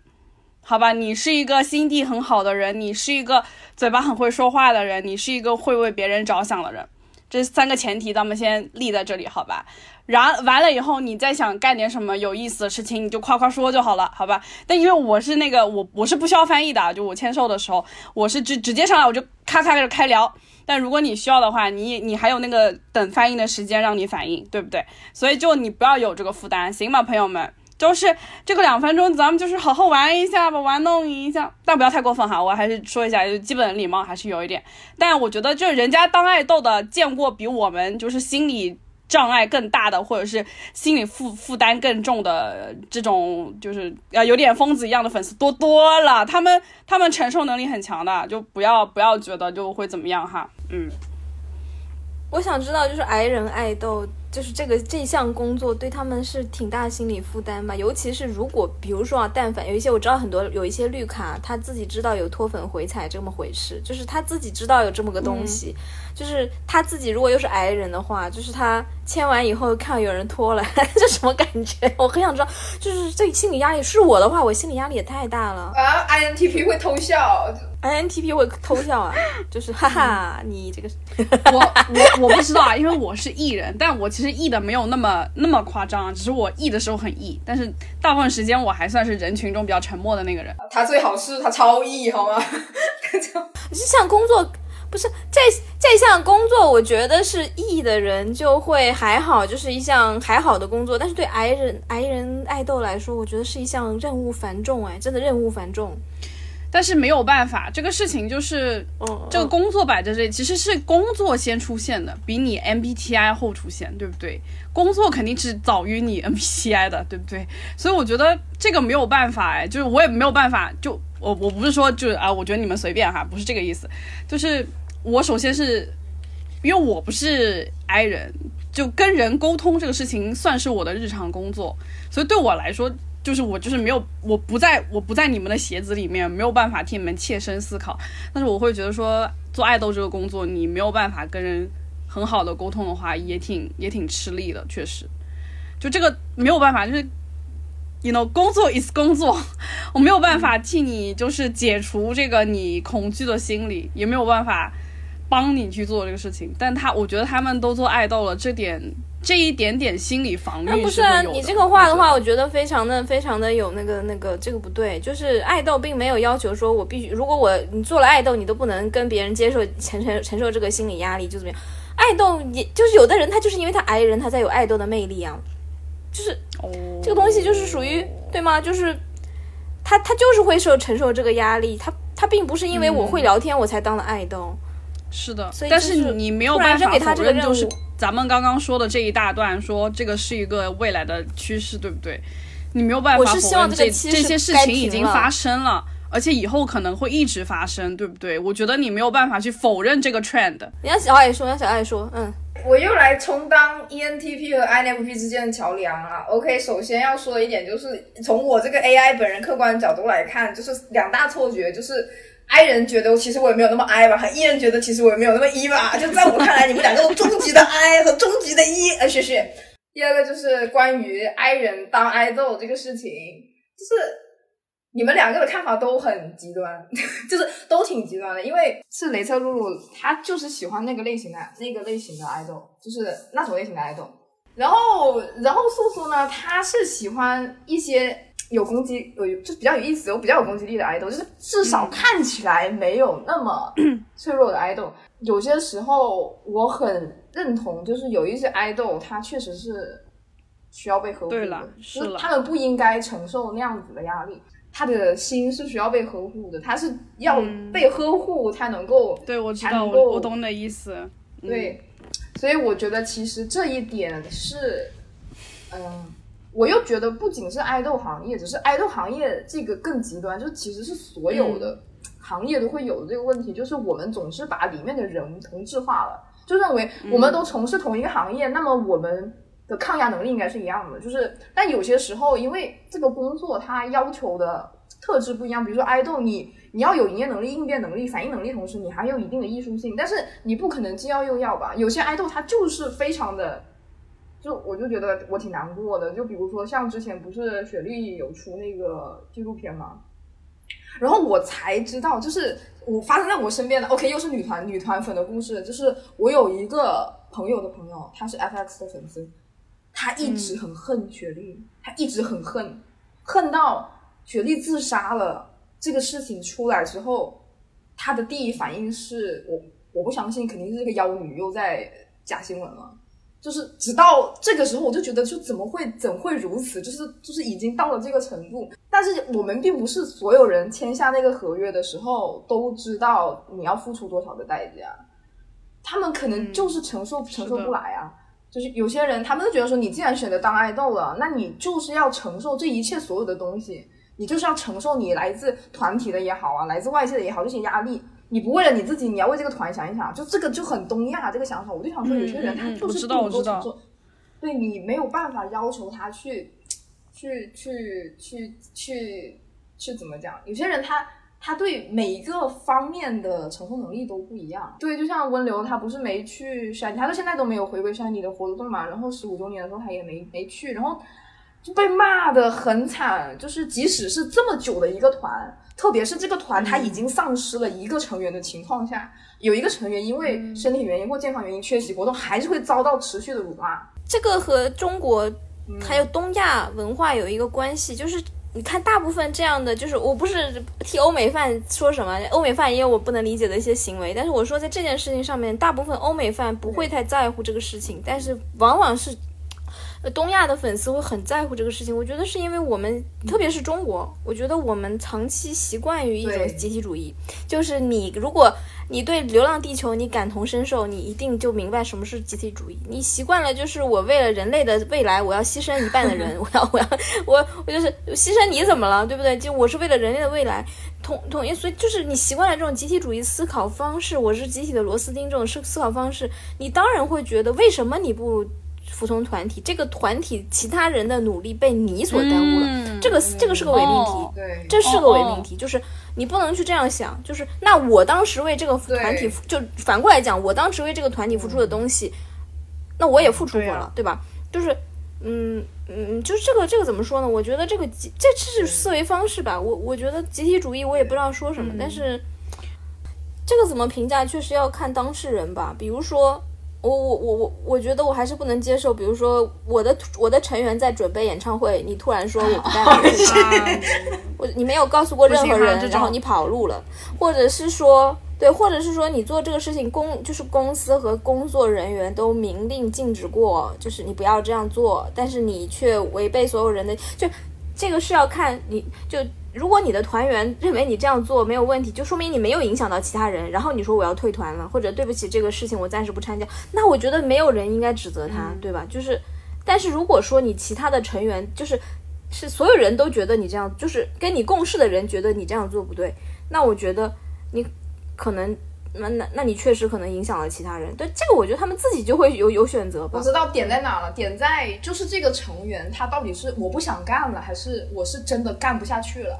好吧？你是一个心地很好的人，你是一个嘴巴很会说话的人，你是一个会为别人着想的人。这三个前提咱们先立在这里，好吧？然完了以后，你再想干点什么有意思的事情，你就夸夸说就好了，好吧？但因为我是那个我我是不需要翻译的，就我签售的时候，我是直直接上来我就咔咔开始开聊。但如果你需要的话，你你还有那个等翻译的时间让你反应，对不对？所以就你不要有这个负担，行吗，朋友们？就是这个两分钟，咱们就是好好玩一下吧，玩弄一下，但不要太过分哈。我还是说一下，就基本礼貌还是有一点。但我觉得，就人家当爱豆的，见过比我们就是心里障碍更大的，或者是心理负负担更重的这种，就是呃有点疯子一样的粉丝多多了。他们他们承受能力很强的，就不要不要觉得就会怎么样哈。嗯，我想知道，就是挨人爱豆。就是这个这项工作对他们是挺大心理负担吧，尤其是如果比如说啊，但凡有一些我知道很多有一些绿卡，他自己知道有脱粉回踩这么回事，就是他自己知道有这么个东西，就是他自己如果又是癌人的话，就是他签完以后看有人拖了，这什么感觉？我很想知道，就是这心理压力是我的话，我心理压力也太大了啊！INTP 会偷笑。INTP 会偷笑啊，就是哈哈，你这个 我我我不知道啊，因为我是 E 人，但我其实 E 的没有那么那么夸张，只是我 E 的时候很 E，但是大部分时间我还算是人群中比较沉默的那个人。他最好是他超 E 好吗？就像工作不是这这项工作，我觉得是 E 的人就会还好，就是一项还好的工作，但是对 I 人 I 人爱豆来说，我觉得是一项任务繁重哎，真的任务繁重。但是没有办法，这个事情就是，这个工作摆在这里，其实是工作先出现的，比你 MBTI 后出现，对不对？工作肯定是早于你 MBTI 的，对不对？所以我觉得这个没有办法，哎，就是我也没有办法，就我我不是说就是啊，我觉得你们随便哈，不是这个意思，就是我首先是因为我不是 I 人，就跟人沟通这个事情算是我的日常工作，所以对我来说。就是我就是没有，我不在我不在你们的鞋子里面，没有办法替你们切身思考。但是我会觉得说，做爱豆这个工作，你没有办法跟人很好的沟通的话，也挺也挺吃力的。确实，就这个没有办法，就是，you know，工作 is 工作，我没有办法替你就是解除这个你恐惧的心理，也没有办法帮你去做这个事情。但他我觉得他们都做爱豆了，这点。这一点点心理防御不是啊？你这个话的话，我觉得非常的非常的有那个那个，这个不对。就是爱豆并没有要求说我必须，如果我你做了爱豆，你都不能跟别人接受承承承受这个心理压力，就怎么样？爱豆也就是有的人他就是因为他爱人，他才有爱豆的魅力啊。就是这个东西就是属于对吗？就是他他就是会受承受这个压力，他他并不是因为我会聊天我才当了爱豆。是的，但是你没有办法否认，就是咱们刚刚说的这一大段，说这个是一个未来的趋势，对不对？你没有办法否认这这些事情已经发生了，而且以后可能会一直发生，对不对？我觉得你没有办法去否认这个 trend。你让小爱说，让小爱说，嗯，我又来充当 ENTP 和 INFP 之间的桥梁啊。OK，首先要说的一点就是，从我这个 AI 本人客观角度来看，就是两大错觉，就是。I 人觉得其实我也没有那么 I 吧，和 E 人觉得其实我也没有那么 E 吧。就在我看来，你们两个都终极的 I 和终极的 E。呃，谢谢。第二个就是关于 I 人当爱豆这个事情，就是你们两个的看法都很极端，就是都挺极端的。因为是雷彻露露，她就是喜欢那个类型的那个类型的爱豆，就是那种类型的爱豆。然后，然后素素呢，她是喜欢一些。有攻击有就比较有意思，有比较有攻击力的爱豆，就是至少看起来没有那么 脆弱的爱豆。有些时候我很认同，就是有一些爱豆他确实是需要被呵护的，是他们不应该承受那样子的压力。他的心是需要被呵护的，他是要被呵护才能够，对我知道，我我懂你的意思。对，所以我觉得其实这一点是，嗯。我又觉得不仅是爱豆行业，只是爱豆行业这个更极端，就其实是所有的行业都会有的这个问题，就是我们总是把里面的人同质化了，就认为我们都从事同一个行业，那么我们的抗压能力应该是一样的。就是，但有些时候因为这个工作它要求的特质不一样，比如说爱豆，你你要有营业能力、应变能力、反应能力，同时你还有一定的艺术性，但是你不可能既要又要吧？有些爱豆他就是非常的。就我就觉得我挺难过的，就比如说像之前不是雪莉有出那个纪录片吗？然后我才知道，就是我发生在我身边的，OK，又是女团女团粉的故事。就是我有一个朋友的朋友，他是 FX 的粉丝，他一直很恨雪莉，他一直很恨，恨到雪莉自杀了这个事情出来之后，他的第一反应是我我不相信，肯定是这个妖女又在假新闻了。就是直到这个时候，我就觉得，就怎么会怎会如此？就是就是已经到了这个程度。但是我们并不是所有人签下那个合约的时候都知道你要付出多少的代价，他们可能就是承受承受不来啊。就是有些人，他们就觉得说，你既然选择当爱豆了，那你就是要承受这一切所有的东西，你就是要承受你来自团体的也好啊，来自外界的也好这些压力。你不为了你自己，你要为这个团想一想，就这个就很东亚这个想法。我就想说，有些人他就是不能够承受，对你没有办法要求他去，去去去去去怎么讲？有些人他他对每一个方面的承受能力都不一样。对，就像温流，他不是没去山，他到现在都没有回归山里的活动嘛。然后十五周年的时候他也没没去，然后就被骂的很惨。就是即使是这么久的一个团。特别是这个团，他已经丧失了一个成员的情况下，有一个成员因为身体原因或健康原因缺席活动，还是会遭到持续的辱骂。这个和中国还有东亚文化有一个关系，就是你看大部分这样的，就是我不是替欧美范说什么，欧美范也有我不能理解的一些行为，但是我说在这件事情上面，大部分欧美范不会太在乎这个事情，但是往往是。东亚的粉丝会很在乎这个事情，我觉得是因为我们，特别是中国，我觉得我们长期习惯于一种集体主义，就是你如果你对《流浪地球》你感同身受，你一定就明白什么是集体主义。你习惯了，就是我为了人类的未来，我要牺牲一半的人，我要我要我我就是牺牲你怎么了，对不对？就我是为了人类的未来，统统一，所以就是你习惯了这种集体主义思考方式，我是集体的螺丝钉这种思思考方式，你当然会觉得为什么你不？服从团体，这个团体其他人的努力被你所耽误了，这个这个是个伪命题，对，这是个伪命题，就是你不能去这样想，就是那我当时为这个团体，就反过来讲，我当时为这个团体付出的东西，那我也付出过了，对吧？就是，嗯嗯，就是这个这个怎么说呢？我觉得这个这这是思维方式吧，我我觉得集体主义我也不知道说什么，但是这个怎么评价，确实要看当事人吧，比如说。我我我我我觉得我还是不能接受，比如说我的我的成员在准备演唱会，你突然说我不带了，我你没有告诉过任何人，然后你跑路了，或者是说对，或者是说你做这个事情公就是公司和工作人员都明令禁止过，就是你不要这样做，但是你却违背所有人的，就这个是要看你就。如果你的团员认为你这样做没有问题，就说明你没有影响到其他人。然后你说我要退团了，或者对不起这个事情我暂时不参加，那我觉得没有人应该指责他，对吧？就是，但是如果说你其他的成员就是是所有人都觉得你这样，就是跟你共事的人觉得你这样做不对，那我觉得你可能。那那那你确实可能影响了其他人，对这个我觉得他们自己就会有有选择吧。我知道点在哪了，点在就是这个成员他到底是我不想干了，还是我是真的干不下去了？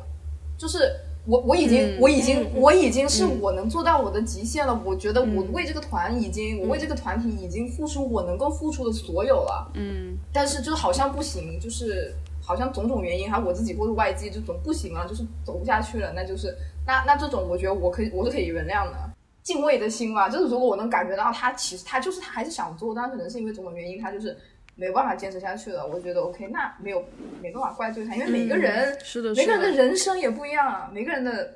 就是我我已经我已经我已经是我能做到我的极限了。我觉得我为这个团已经我为这个团体已经付出我能够付出的所有了。嗯，但是就好像不行，就是好像种种原因，还有我自己或者外界就总不行了，就是走不下去了。那就是那那这种我觉得我可以我是可以原谅的。敬畏的心吧，就是如果我能感觉到他其实他就是他还是想做，但可能是因为种种原因，他就是没办法坚持下去了。我觉得 OK，那没有没办法怪罪他，因为每个人是的，每个人的人生也不一样啊，每个人的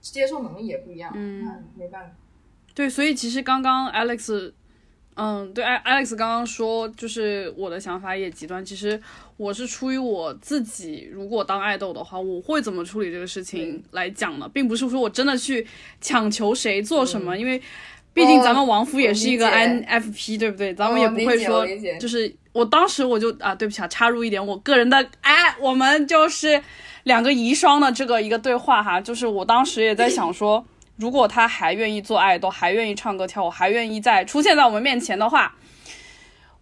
接受能力也不一样，嗯，没办法。对，所以其实刚刚 Alex。嗯，对，Alex 刚刚说，就是我的想法也极端。其实我是出于我自己，如果当爱豆的话，我会怎么处理这个事情来讲呢？并不是说我真的去强求谁做什么，因为毕竟咱们王夫也是一个我理解 INFP，对不对？咱们也不会说就是我当时我就啊，对不起啊，插入一点我个人的，哎，我们就是两个遗孀的这个一个对话哈，就是我当时也在想说，如果他还愿意做爱豆，还愿意唱歌跳舞，还愿意再出现在我们面前的话。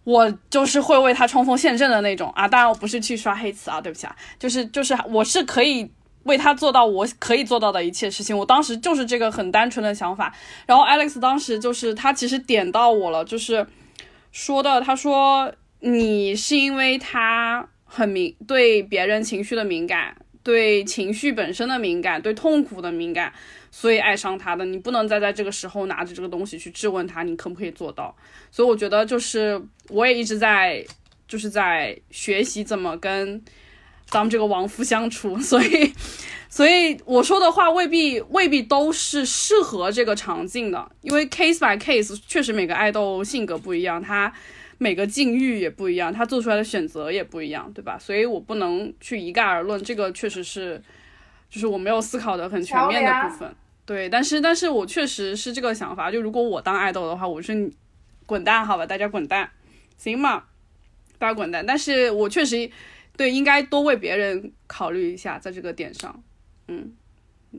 我就是会为他冲锋陷阵的那种啊！当然我不是去刷黑词啊，对不起啊，就是就是我是可以为他做到我可以做到的一切事情。我当时就是这个很单纯的想法。然后 Alex 当时就是他其实点到我了，就是说的，他说你是因为他很敏对别人情绪的敏感，对情绪本身的敏感，对痛苦的敏感，所以爱上他的。你不能再在这个时候拿着这个东西去质问他，你可不可以做到？所以我觉得就是我也一直在就是在学习怎么跟咱们这个亡夫相处，所以所以我说的话未必未必都是适合这个场景的，因为 case by case 确实每个爱豆性格不一样，他每个境遇也不一样，他做出来的选择也不一样，对吧？所以我不能去一概而论，这个确实是就是我没有思考的很全面的部分。对，但是但是我确实是这个想法，就如果我当爱豆的话，我是滚蛋，好吧，大家滚蛋，行吗？大家滚蛋。但是我确实对应该多为别人考虑一下，在这个点上，嗯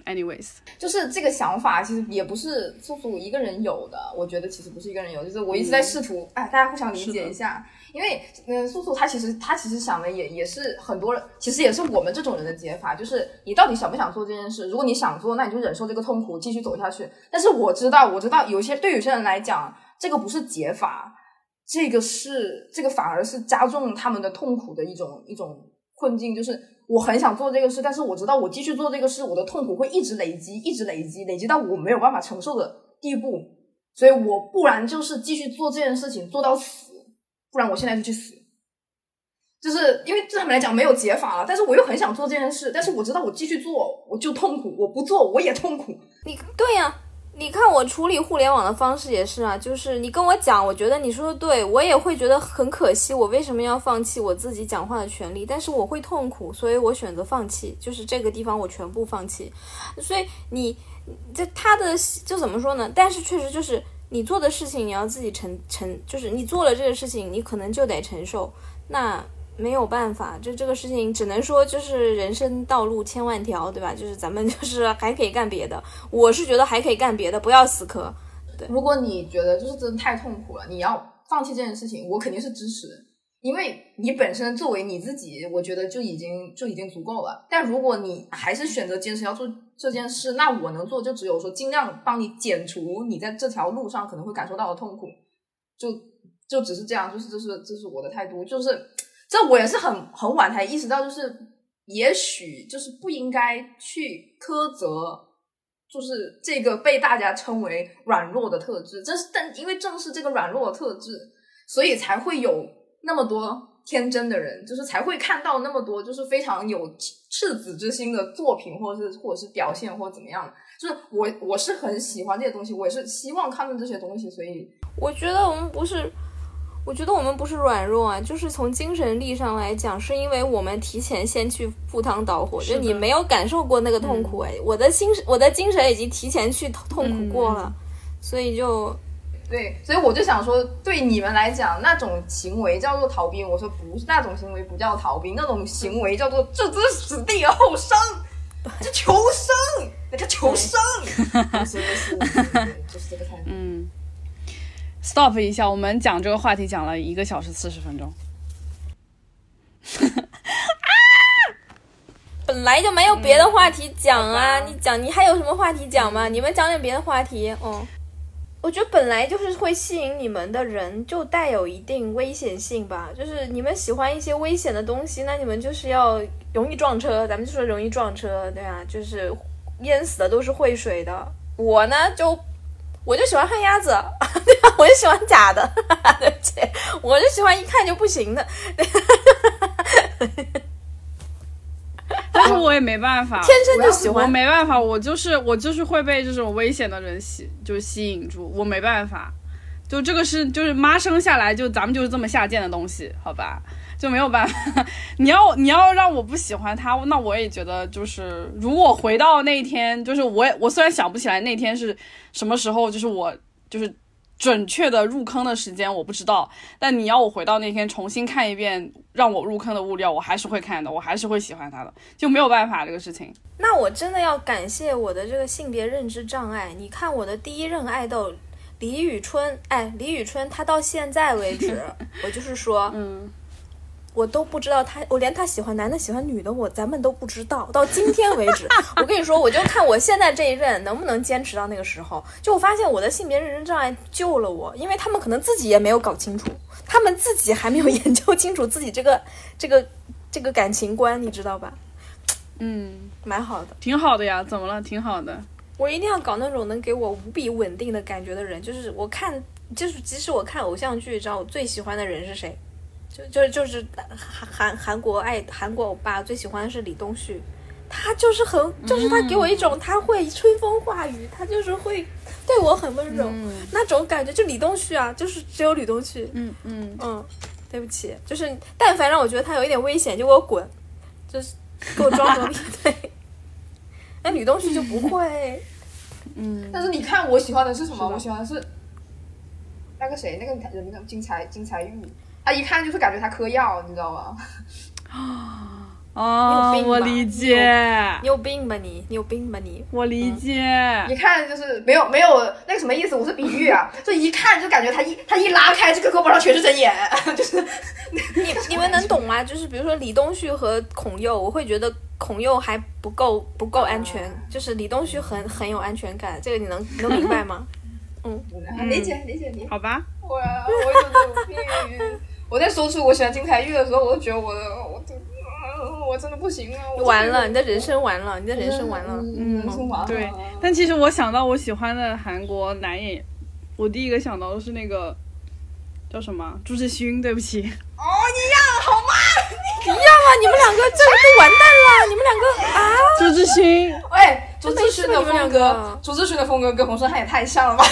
，anyways，就是这个想法，其实也不是素素一个人有的。我觉得其实不是一个人有，就是我一直在试图，哎、大家互相理解一下。因为，嗯，素素她其实她其实想的也也是很多人，其实也是我们这种人的解法，就是你到底想不想做这件事？如果你想做，那你就忍受这个痛苦，继续走下去。但是我知道，我知道有些对有些人来讲，这个不是解法，这个是这个反而是加重他们的痛苦的一种一种困境，就是我很想做这个事，但是我知道我继续做这个事，我的痛苦会一直累积，一直累积，累积到我没有办法承受的地步，所以我不然就是继续做这件事情做到死，不然我现在就去死。就是因为对他们来讲没有解法了，但是我又很想做这件事，但是我知道我继续做我就痛苦，我不做我也痛苦。你对呀、你看我处理互联网的方式也是啊，就是你跟我讲，我觉得你说的对，我也会觉得很可惜，我为什么要放弃我自己讲话的权利？但是我会痛苦，所以我选择放弃，就是这个地方我全部放弃。所以你这他的就怎么说呢？但是确实就是你做的事情，你要自己承承，就是你做了这个事情，你可能就得承受。那没有办法，就这个事情只能说就是人生道路千万条，对吧？就是咱们就是还可以干别的。我是觉得还可以干别的，不要死磕。对如果你觉得就是真的太痛苦了，你要放弃这件事情，我肯定是支持，因为你本身作为你自己，我觉得就已经就已经足够了。但如果你还是选择坚持要做这件事，那我能做就只有说尽量帮你减除你在这条路上可能会感受到的痛苦，就就只是这样，就是这是这是我的态度，就是这我也是很很晚才意识到，就是也许就是不应该去苛责。就是这个被大家称为软弱的特质，正是但因为正是这个软弱的特质，所以才会有那么多天真的人，就是才会看到那么多就是非常有赤子之心的作品，或者是或者是表现或者怎么样。就是我我是很喜欢这些东西，我也是希望看到这些东西，所以我觉得我们不是，我觉得我们不是软弱啊，就是从精神力上来讲，是因为我们提前先去赴汤蹈火，就你没有感受过那个痛苦哎，我的精我的精神已经提前去痛苦过了，所以就对，所以我就想说，对你们来讲，那种行为叫做逃兵。我说不是，那种行为不叫逃兵，那种行为叫做置之死地而后生，这求生，那叫求生。是是是，就是这个态度。嗯，stop 一下，我们讲这个话题讲了一个小时四十分钟。啊本来就没有别的话题讲啊，你讲你还有什么话题讲吗？你们讲点别的话题，嗯。我觉得本来就是会吸引你们的人，就带有一定危险性吧。就是你们喜欢一些危险的东西，那你们就是要容易撞车。咱们就说容易撞车，对啊，就是淹死的都是会水的。我呢，就我就喜欢旱鸭子，对吧？我就喜欢假的，对不起，我就喜欢一看就不行的。但是我也没办法，天生就喜欢我欢。没办法，我就是我就是会被这种危险的人吸就吸引住，我没办法。就这个是就是妈生下来就咱们就是这么下贱的东西，好吧？就没有办法。你要你要让我不喜欢他，那我也觉得就是如果回到那一天，就是我也我虽然想不起来那天是什么时候，就是我就是准确的入坑的时间我不知道，但你要我回到那天重新看一遍让我入坑的物料，我还是会看的，我还是会喜欢他的，就没有办法这个事情。那我真的要感谢我的这个性别认知障碍。你看我的第一任爱豆李宇春，哎，李宇春，她到现在为止，我就是说，嗯，我都不知道他，我连他喜欢男的喜欢女的，我咱们都不知道。到今天为止，我跟你说，我就看我现在这一任能不能坚持到那个时候。就我发现我的性别认知障碍救了我，因为他们可能自己也没有搞清楚，他们自己还没有研究清楚自己这个 这个这个感情观，你知道吧？嗯，蛮好的。挺好的呀，怎么了？挺好的。我一定要搞那种能给我无比稳定的感觉的人，就是我看，就是即使我看偶像剧，知道我最喜欢的人是谁？就就就是韩韩韩国爱韩国欧巴最喜欢的是李东旭，他就是很，就是他给我一种他会春风化雨，他就是会对我很温柔、那种感觉。就李东旭啊，就是只有李东旭，嗯嗯，嗯，对不起，就是但凡让我觉得他有一点危险，就给我滚，就是给我装着力对。那李东旭就不会，嗯，但是你看，我喜欢的是什么？我喜欢的是那个谁，那个人叫金财金财玉，他一看就是感觉他嗑药，你知道吗？哦 你有，病我理解你，有病吧你？你有病吧你？我理解。一看就是没有没有那个什么意思，我是比喻啊，就一看就感觉他一他一拉开这个胳膊上全是针眼，就是你你们能懂吗？就是比如说李东旭和孔佑，我会觉得孔佑还不够不够安全，就是李东旭很很有安全感，这个你能能明白吗？嗯理解理解你。好吧，我我有病。我在说出我喜欢金财玉的时候，我都觉得我的我的我真的不行啊！我完了，你的人生完了，你的人生完了。嗯，人生完了。对。但其实我想到我喜欢的韩国男演，我第一个想到的是那个叫什么朱志勋，对不起，哦，一样好吗？一样啊！你们两个这都完蛋了！你们两个啊！朱志勋，喂，朱志勋的风格，朱志勋的风格跟洪胜汉也太像了吧？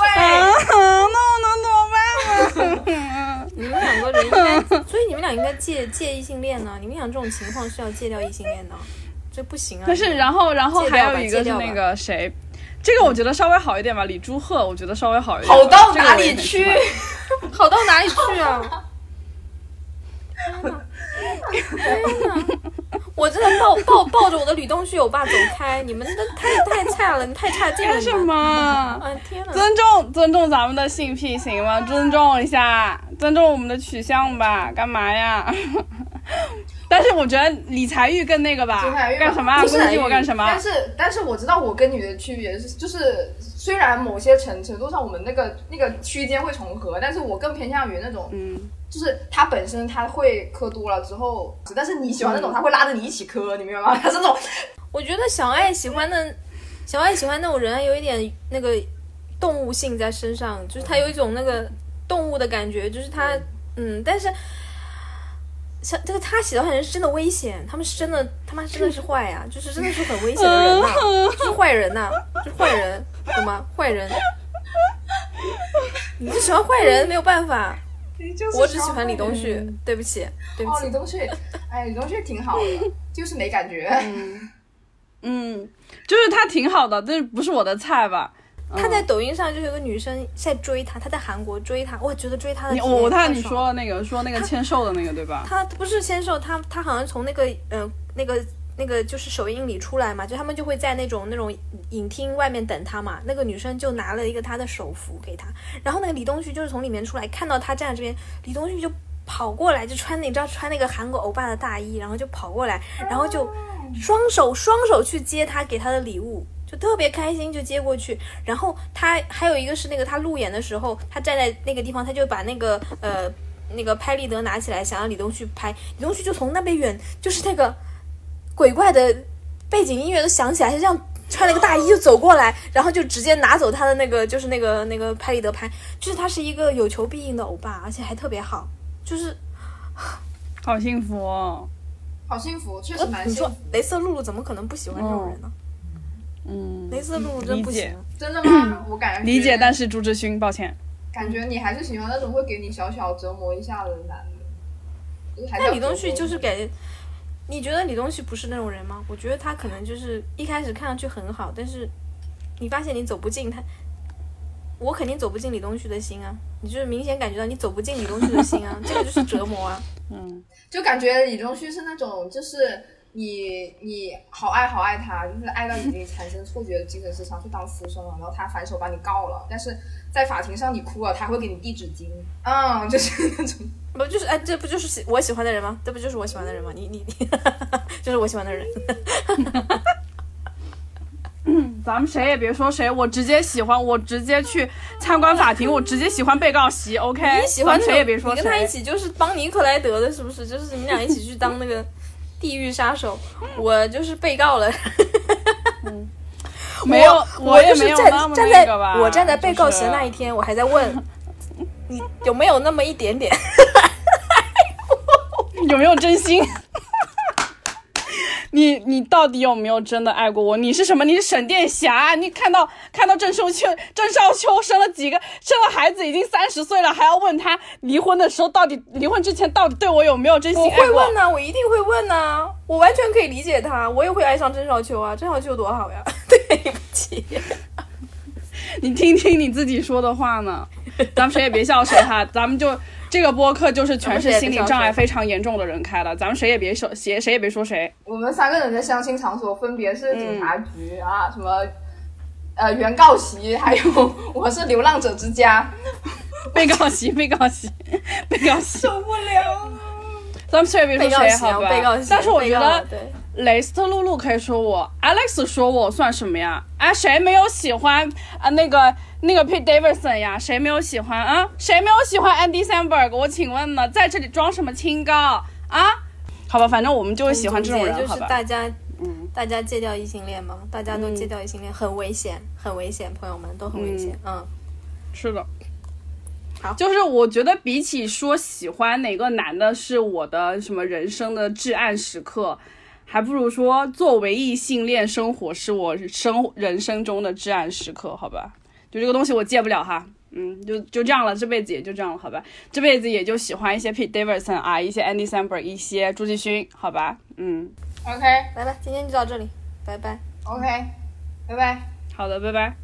喂，啊，那我能怎么办呢？你 所以你们俩应该戒戒异性恋呢。你们俩这种情况是要戒掉异性恋的，这不行啊。但是然后然后还有一个是那个谁，这个我觉得稍微好一点吧，李朱赫，我觉得稍微好一点。好到哪里去？好到哪里去啊？天哪！我真的抱抱抱着我的吕东旭我爸走开！你们这太太差了，你太差劲了！干 什？么？啊天哪！尊重尊重咱们的性癖行吗？尊重一下，尊重我们的取向吧，干嘛呀？但是我觉得李才玉更那个吧干什么攻击我干什么但？是但是我知道我跟你的区别是，就是虽然某些程程度上我们那个那个区间会重合，但是我更偏向于那种，嗯，就是他本身他会磕多了之后，但是你喜欢那种他会拉着你一起磕，你明白吗？他是那种我觉得小爱喜欢的，小爱喜欢那种人有一点那个动物性在身上，就是他有一种那个动物的感觉，就是他嗯，但是像这个他喜欢的人是真的危险，他们是真的他妈真的是坏呀、就是真的是很危险的人呐、就是坏人呐、就是坏人，懂吗？坏人，你就喜欢坏人没有办法，我只喜欢李东旭，对不起，对不哦，起李，东旭，哎，李东旭挺好的，就是没感觉。嗯，就是他挺好的，但是不是我的菜吧？他在抖音上就是有个女生在追他，他在韩国追他，我觉得追他的你体验我看你说那个说那个签售的那个对吧？他不是签售，他他好像从那个呃那个那个就是首映里出来嘛，就他们就会在那种那种影厅外面等他嘛。那个女生就拿了一个他的手幅给他，然后那个李东旭就是从里面出来，看到他站在这边，李东旭就跑过来，就穿你知道穿那个韩国欧巴的大衣，然后就跑过来，然后就双手双手去接他给他的礼物。就特别开心，就接过去。然后他还有一个是那个他路演的时候，他站在那个地方，他就把那个呃那个拍立得拿起来，想让李东旭拍，李东旭就从那边远，就是那个鬼怪的背景音乐都响起来，就这样穿了个大衣就走过来，然后就直接拿走他的那个就是那个那个拍立得拍，就是他是一个有求必应的欧巴，而且还特别好，就是好幸福哦。好幸福，确实蛮你说幸福。雷瑟露露怎么可能不喜欢这种人呢？嗯，雷瑟露露真不行。真的吗？我感觉理解，但是朱志勋，抱歉。感觉你还是喜欢那种会给你小小折磨一下的男的。就是还是要但李东旭就是给，你觉得李东旭不是那种人吗？我觉得他可能就是一开始看上去很好，但是你发现你走不进他，我肯定走不进李东旭的心啊！你就是明显感觉到你走不进李东旭的心啊，这个就是折磨啊！嗯，就感觉李东旭是那种，就是你你好爱好爱他，就是爱到已经产生错觉的精神失常去当私生了，然后他反手把你告了，但是在法庭上你哭了，他会给你递纸巾，嗯，就是那种。不就是哎，这不就是喜我喜欢的人吗？这不就是我喜欢的人吗？你你你，就是我喜欢的人。咱们谁也别说谁，我直接喜欢，我直接去参观法庭，我直接喜欢被告席。OK，你喜欢谁也别说你跟他一。起就是帮尼克莱德的，是不是？就是你们俩一起去当那个地狱杀手，我就是被告了。没有，我也没有就是站站在。我站在被告席的那一就是天，我还在问 你有没有那么一点点。有没有真心？你你到底有没有真的爱过我？你是什么？你是沈殿霞？你看到看到郑少秋郑少秋生了几个生了孩子，已经三十岁了，还要问他离婚的时候到底离婚之前到底对我有没有真心爱过？我会问呢、我一定会问呢、我完全可以理解他，我也会爱上郑少秋啊，郑少秋多好呀！对不起，你听听你自己说的话呢。咱们谁也别笑谁哈，咱们就这个播客就是全是心理障碍非常严重的人开的，咱们谁也别说谁谁也别说谁。我们三个人的相亲场所分别是警察嗯局、啊，什么呃原告席，还有我是流浪者之家，被告席，被告席，被告席，受不了。咱们谁也别说谁，好吧？被告席。但是我觉得对。雷斯特露露可以说我，Alex 说我算什么呀？啊，谁没有喜欢啊那个那个 Pete Davidson 呀？谁没有喜欢啊？谁没有喜欢 Andy Samberg？我请问呢，在这里装什么清高啊？好吧，反正我们就会喜欢这种人，就是？大家，嗯，大家戒掉异性恋嘛，大家都戒掉异性恋，很危险，很危险，朋友们都很危险，嗯，是的。好就是我觉得比起说喜欢哪个男的是我的什么人生的至暗时刻，还不如说作为异性恋生活是我生人生中的至暗时刻，好吧？就这个东西我戒不了哈，嗯，就就这样了，这辈子也就这样了，好吧？这辈子也就喜欢一些 Pete Davidson 啊，一些 Andy Samberg，一些朱继勋，好吧？嗯，OK 拜拜，今天就到这里，拜拜。OK，拜拜。好的，拜拜。